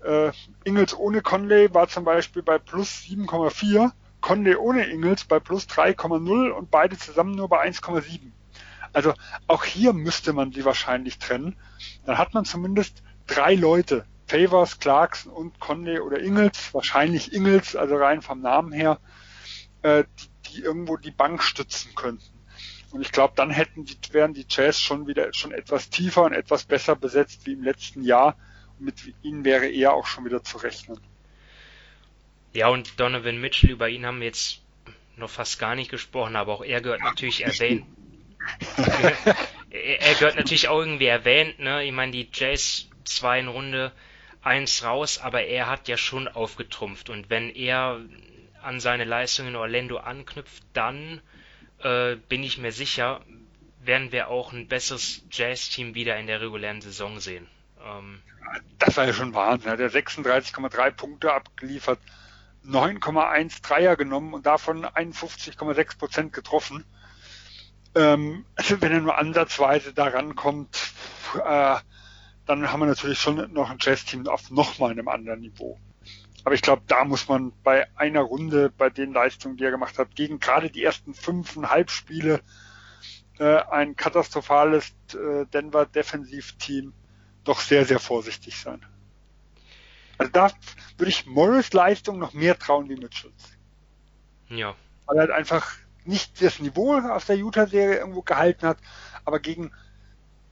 äh, Ingles ohne Conley war zum Beispiel bei plus 7,4, Conley ohne Ingles bei plus 3,0 und beide zusammen nur bei 1,7. Also auch hier müsste man sie wahrscheinlich trennen. Dann hat man zumindest drei Leute, Favors, Clarkson und Conley oder Ingles, wahrscheinlich Ingles, also rein vom Namen her, äh, die, die irgendwo die Bank stützen könnten. Und ich glaube, dann hätten die, wären die Jazz schon wieder schon etwas tiefer und etwas besser besetzt wie im letzten Jahr. Und mit ihnen wäre eher auch schon wieder zu rechnen. Ja, und Donovan Mitchell, über ihn haben wir jetzt noch fast gar nicht gesprochen, aber auch er gehört natürlich erwähnt. [LAUGHS] er, gehört natürlich auch irgendwie erwähnt, ne? Ich meine, die Jays zwei in Runde eins raus, aber er hat ja schon aufgetrumpft und wenn er an seine Leistung in Orlando anknüpft, dann äh, bin ich mir sicher, werden wir auch ein besseres Jazz-Team wieder in der regulären Saison sehen. Ähm, das war ja schon Wahnsinn. Er hat ja 36,3 Punkte abgeliefert, 9,1 Dreier genommen und davon 51,6 Prozent getroffen. Ähm, [LAUGHS] wenn er nur ansatzweise da rankommt, äh, dann haben wir natürlich schon noch ein Jazz-Team auf nochmal einem anderen Niveau. Aber ich glaube, da muss man bei einer Runde, bei den Leistungen, die er gemacht hat, gegen gerade die ersten fünfeinhalb Spiele, äh, ein katastrophales äh, Denver Defensivteam doch sehr, sehr vorsichtig sein. Also da würde ich Morris Leistung noch mehr trauen wie Mitchells. Ja. Weil er halt einfach nicht das Niveau aus der Utah-Serie irgendwo gehalten hat, aber gegen,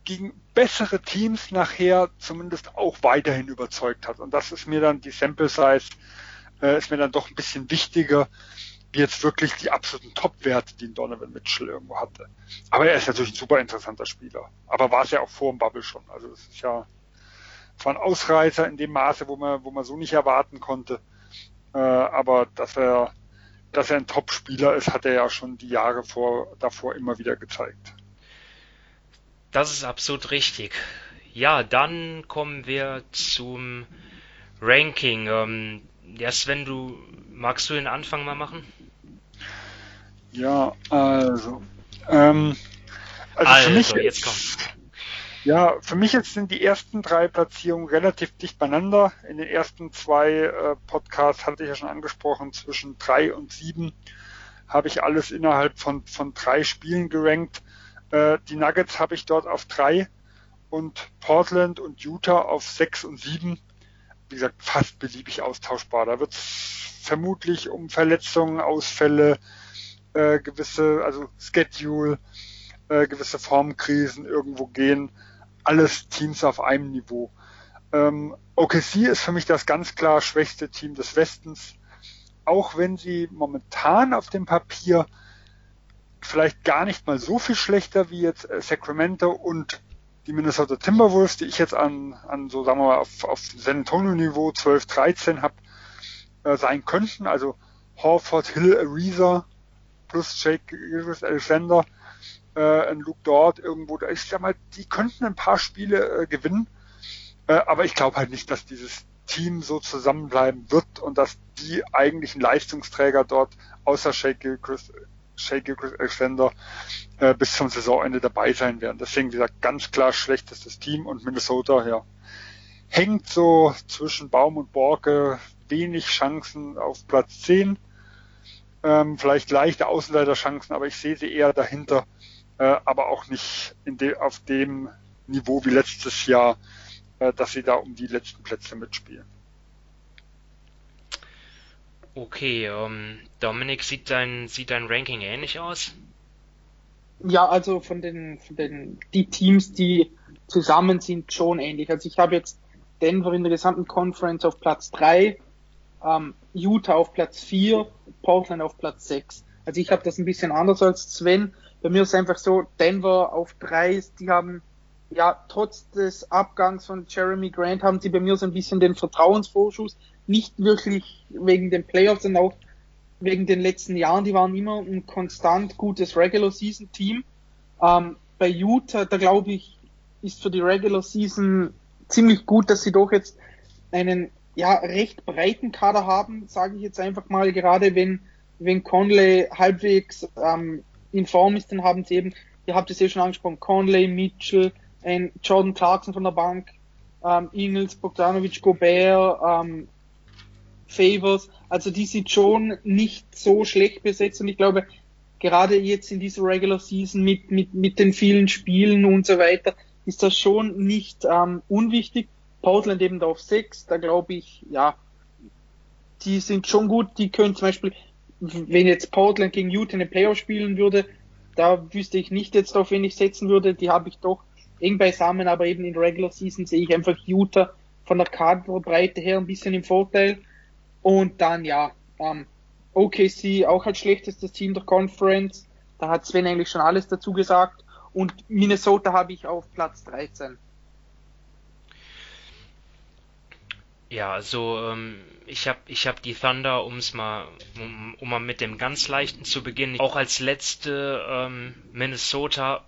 gegen bessere Teams nachher zumindest auch weiterhin überzeugt hat. Und das ist mir dann, die Sample Size äh, ist mir dann doch ein bisschen wichtiger, wie jetzt wirklich die absoluten Top-Werte, die Donovan Mitchell irgendwo hatte. Aber er ist natürlich ein super interessanter Spieler. Aber war es ja auch vor dem Bubble schon. Also es ist ja zwar ein Ausreißer in dem Maße, wo man, wo man so nicht erwarten konnte. Äh, aber dass er, dass er ein Top-Spieler ist, hat er ja schon die Jahre vor, davor immer wieder gezeigt. Das ist absolut richtig. Ja, dann kommen wir zum Ranking. Ähm, ja, Sven, du magst du den Anfang mal machen? Ja, also. Ähm, also, also für mich jetzt kommt. Ja, für mich jetzt sind die ersten drei Platzierungen relativ dicht beieinander. In den ersten zwei äh, Podcasts hatte ich ja schon angesprochen, zwischen drei und sieben habe ich alles innerhalb von, von drei Spielen gerankt. Äh, die Nuggets habe ich dort auf drei und Portland und Utah auf sechs und sieben. Wie gesagt, fast beliebig austauschbar. Da wird es vermutlich um Verletzungen, Ausfälle, äh, gewisse, also Schedule, äh, gewisse Formkrisen irgendwo gehen alles Teams auf einem Niveau. Ähm, OKC ist für mich das ganz klar schwächste Team des Westens, auch wenn sie momentan auf dem Papier vielleicht gar nicht mal so viel schlechter wie jetzt äh, Sacramento und die Minnesota Timberwolves, die ich jetzt an, an so sagen wir mal auf, auf San Antonio Niveau 12, 13 habe, äh, sein könnten. Also Horford, Hill, Ariza plus Jake Alexander äh, ein Luke Dort irgendwo, da ich sag mal, die könnten ein paar Spiele äh, gewinnen, äh, aber ich glaube halt nicht, dass dieses Team so zusammenbleiben wird und dass die eigentlichen Leistungsträger dort außer Shake Chris, Shake Chris Alexander äh, bis zum Saisonende dabei sein werden. Deswegen wie gesagt ganz klar schlechtestes Team und Minnesota ja hängt so zwischen Baum und Borke wenig Chancen auf Platz 10. Ähm, vielleicht leichte Außenleiterchancen, aber ich sehe sie eher dahinter äh, aber auch nicht de auf dem Niveau wie letztes Jahr, äh, dass sie da um die letzten Plätze mitspielen. Okay, ähm, Dominik, sieht dein, sieht dein Ranking ähnlich aus? Ja, also von den, von den die Teams, die zusammen sind, schon ähnlich. Also ich habe jetzt Denver in der gesamten Conference auf Platz 3, ähm, Utah auf Platz 4, Portland auf Platz 6. Also ich habe das ein bisschen anders als Sven. Bei mir ist einfach so, Denver auf drei, die haben, ja, trotz des Abgangs von Jeremy Grant haben sie bei mir so ein bisschen den Vertrauensvorschuss. Nicht wirklich wegen den Playoffs, sondern auch wegen den letzten Jahren. Die waren immer ein konstant gutes Regular Season Team. Ähm, bei Utah, da glaube ich, ist für die Regular Season ziemlich gut, dass sie doch jetzt einen ja recht breiten Kader haben, sage ich jetzt einfach mal, gerade wenn wenn Conley halbwegs ähm, in Form ist, dann haben sie eben, ihr habt es ja schon angesprochen, Conley, Mitchell, ein Jordan Clarkson von der Bank, ähm, Ingels, Bogdanovic, Gobert, ähm, Favors, also die sind schon nicht so schlecht besetzt und ich glaube, gerade jetzt in dieser Regular Season mit, mit, mit den vielen Spielen und so weiter, ist das schon nicht ähm, unwichtig. Portland eben da auf 6, da glaube ich, ja, die sind schon gut, die können zum Beispiel, wenn jetzt Portland gegen Utah eine Playoff spielen würde, da wüsste ich nicht jetzt auf wen ich setzen würde, die habe ich doch eng beisammen, aber eben in Regular Season sehe ich einfach Utah von der Kaderbreite her ein bisschen im Vorteil. Und dann ja, ähm, OKC auch als schlechtestes Team der Conference. Da hat Sven eigentlich schon alles dazu gesagt. Und Minnesota habe ich auf Platz 13. Ja, also ähm, ich habe ich hab die Thunder, um's mal, um, um mal mit dem ganz leichten zu beginnen, auch als letzte ähm, Minnesota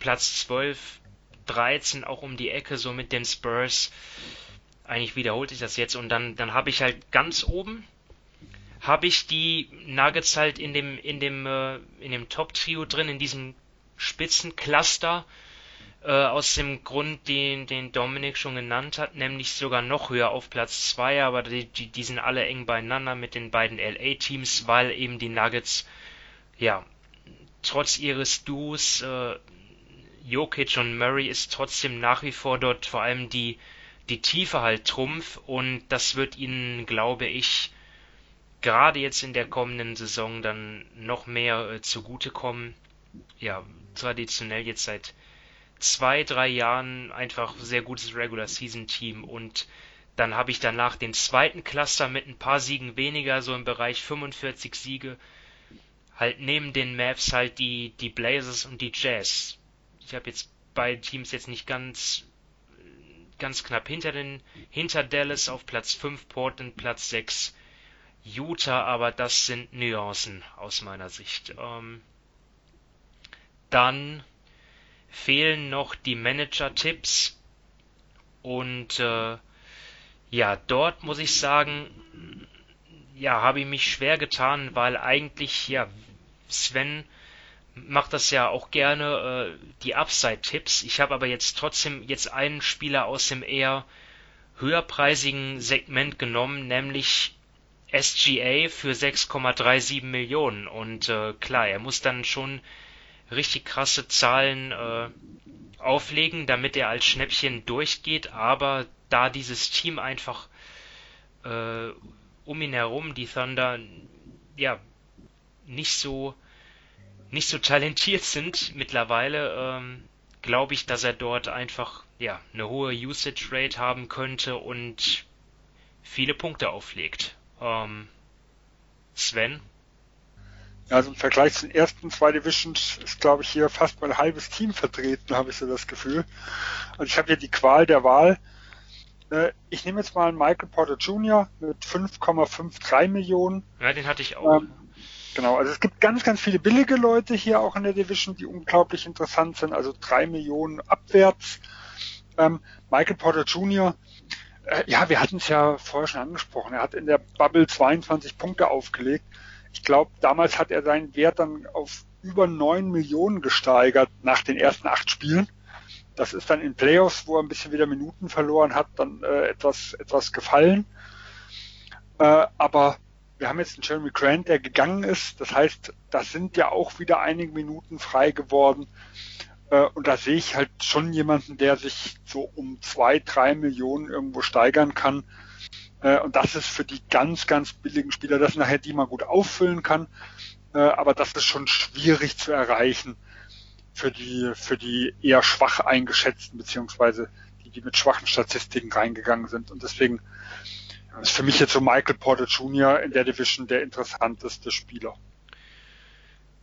Platz 12, 13 auch um die Ecke, so mit den Spurs. Eigentlich wiederholt sich das jetzt und dann, dann habe ich halt ganz oben habe ich die Nuggets halt in dem in dem äh, in dem Top Trio drin in diesem Spitzencluster äh, aus dem Grund, den den Dominik schon genannt hat, nämlich sogar noch höher auf Platz 2, aber die, die, die sind alle eng beieinander mit den beiden LA Teams, weil eben die Nuggets ja trotz ihres Duos äh, Jokic und Murray ist trotzdem nach wie vor dort vor allem die die Tiefe halt Trumpf und das wird ihnen, glaube ich, gerade jetzt in der kommenden Saison dann noch mehr äh, zugutekommen. Ja, traditionell jetzt seit zwei, drei Jahren einfach sehr gutes Regular Season Team und dann habe ich danach den zweiten Cluster mit ein paar Siegen weniger, so im Bereich 45 Siege. Halt neben den Mavs halt die, die Blazers und die Jazz. Ich habe jetzt beide Teams jetzt nicht ganz ganz knapp hinter den hinter Dallas auf Platz 5, Portland Platz 6 Utah, aber das sind Nuancen aus meiner Sicht. Ähm, dann fehlen noch die Manager-Tipps und äh, ja, dort muss ich sagen, ja, habe ich mich schwer getan, weil eigentlich, ja, Sven macht das ja auch gerne, äh, die Upside-Tipps. Ich habe aber jetzt trotzdem jetzt einen Spieler aus dem eher höherpreisigen Segment genommen, nämlich SGA für 6,37 Millionen. Und äh, klar, er muss dann schon richtig krasse Zahlen äh, auflegen, damit er als Schnäppchen durchgeht. Aber da dieses Team einfach äh, um ihn herum, die Thunder, ja, nicht so nicht so talentiert sind mittlerweile, ähm, glaube ich, dass er dort einfach ja eine hohe Usage Rate haben könnte und viele Punkte auflegt. Ähm, Sven? Also im Vergleich zu den ersten zwei Divisions ist, glaube ich, hier fast mein halbes Team vertreten, habe ich so das Gefühl. Also ich habe hier die Qual der Wahl. Äh, ich nehme jetzt mal einen Michael Porter Jr. mit 5,53 Millionen. Ja, den hatte ich auch. Ähm, genau, also es gibt ganz, ganz viele billige Leute hier auch in der Division, die unglaublich interessant sind, also drei Millionen abwärts. Ähm, Michael Porter Jr., äh, ja, wir hatten es ja vorher schon angesprochen. Er hat in der Bubble 22 Punkte aufgelegt. Ich glaube, damals hat er seinen Wert dann auf über 9 Millionen gesteigert nach den ersten acht Spielen. Das ist dann in Playoffs, wo er ein bisschen wieder Minuten verloren hat, dann äh, etwas, etwas gefallen. Äh, aber wir haben jetzt einen Jeremy Grant, der gegangen ist. Das heißt, das sind ja auch wieder einige Minuten frei geworden. Äh, und da sehe ich halt schon jemanden, der sich so um zwei, drei Millionen irgendwo steigern kann. Äh, und das ist für die ganz, ganz billigen Spieler, das nachher die man gut auffüllen kann. Äh, aber das ist schon schwierig zu erreichen für die, für die eher schwach eingeschätzten, beziehungsweise die, die mit schwachen Statistiken reingegangen sind. Und deswegen ist für mich jetzt so Michael Porter Jr. in der Division der interessanteste Spieler.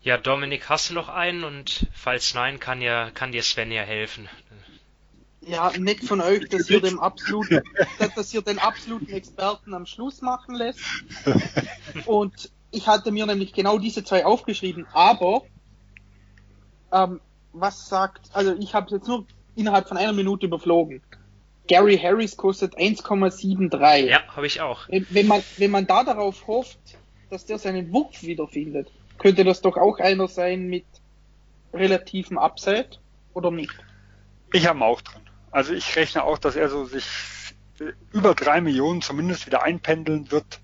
Ja, Dominik, hast du noch einen? Und falls nein, kann ja, kann dir Sven ja helfen. Ja, nett von euch, dass ihr, dem absoluten, dass ihr den absoluten Experten am Schluss machen lässt. Und ich hatte mir nämlich genau diese zwei aufgeschrieben, aber ähm, was sagt, also ich habe es jetzt nur innerhalb von einer Minute überflogen. Gary Harris kostet 1,73. Ja, habe ich auch. Wenn man, wenn man da darauf hofft, dass der seinen Wurf wiederfindet, könnte das doch auch einer sein mit relativem Upside oder nicht? Ich habe ihn auch drin. Also ich rechne auch, dass er so sich über drei Millionen zumindest wieder einpendeln wird.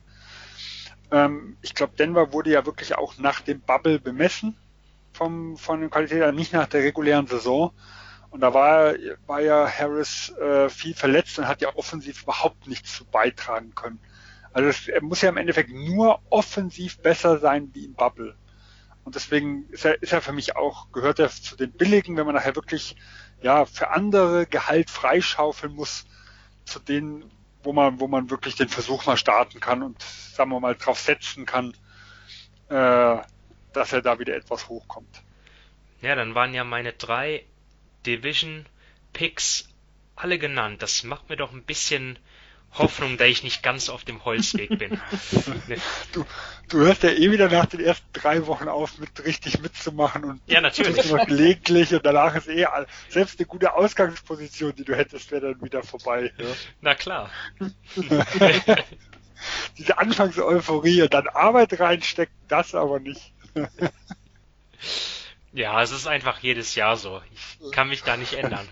Ähm, ich glaube, Denver wurde ja wirklich auch nach dem Bubble bemessen vom, von der Qualität, also nicht nach der regulären Saison. Und da war, war ja Harris äh, viel verletzt und hat ja offensiv überhaupt nichts zu beitragen können. Also es, er muss ja im Endeffekt nur offensiv besser sein wie im Bubble. Und deswegen ist er, ist er für mich auch, gehört er zu den billigen, wenn man nachher wirklich ja für andere Gehalt freischaufeln muss, zu denen, wo man, wo man wirklich den Versuch mal starten kann und sagen wir mal drauf setzen kann, äh, dass er da wieder etwas hochkommt. Ja, dann waren ja meine drei Division Picks alle genannt. Das macht mir doch ein bisschen Hoffnung, da ich nicht ganz auf dem Holzweg bin. [LAUGHS] du, du hörst ja eh wieder nach den ersten drei Wochen auf, mit richtig mitzumachen und ja, natürlich. nur gelegentlich und danach ist eh selbst eine gute Ausgangsposition, die du hättest, wäre dann wieder vorbei. Ja? Na klar. [LAUGHS] Diese Anfangseuphorie und dann Arbeit reinstecken, das aber nicht. [LAUGHS] ja, es ist einfach jedes Jahr so. Ich kann mich da nicht ändern.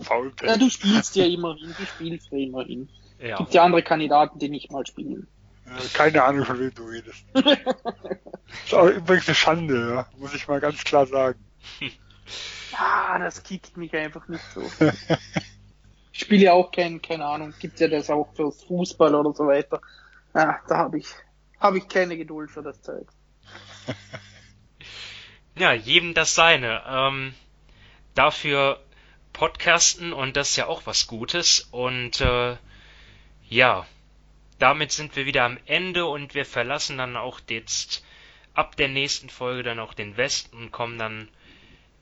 Faulpech. Ja, du spielst ja immerhin, du spielst ja immerhin. Ja. Gibt ja andere Kandidaten, die nicht mal spielen. keine Ahnung, von wem du redest. [LAUGHS] ist auch übrigens eine Schande, ja, muss ich mal ganz klar sagen. [LAUGHS] Ja, das kickt mich einfach nicht so. [LAUGHS] ich spiele ja auch kein, keine Ahnung, gibt ja das auch fürs Fußball oder so weiter. Ja, da habe ich, habe ich keine Geduld für das Zeug. ja, jedem das seine. Ähm, dafür podcasten und das ist ja auch was Gutes. Und äh, ja, damit sind wir wieder am Ende und wir verlassen dann auch jetzt ab der nächsten Folge dann auch den Westen und kommen dann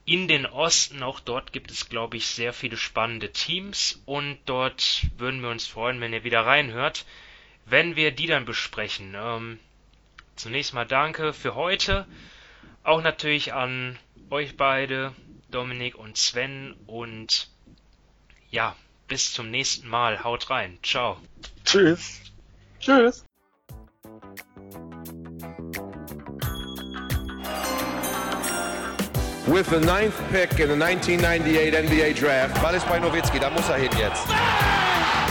in den Osten. Auch dort gibt es, glaube ich, sehr viele spannende Teams und dort würden wir uns freuen, wenn ihr wieder reinhört, wenn wir die dann besprechen. Ähm, zunächst mal danke für heute. Auch natürlich an euch beide, Dominik und Sven und ja, bis zum nächsten Mal. Haut rein. Ciao. Tschüss. Tschüss. With the ninth pick in the 1998 NBA Draft. Ball ist bei Nowitzki, da muss er hin jetzt.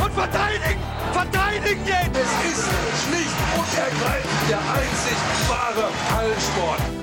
Und verteidigen! Verteidigen jetzt! Es ist schlicht und ergreifend der einzig wahre Hallensport.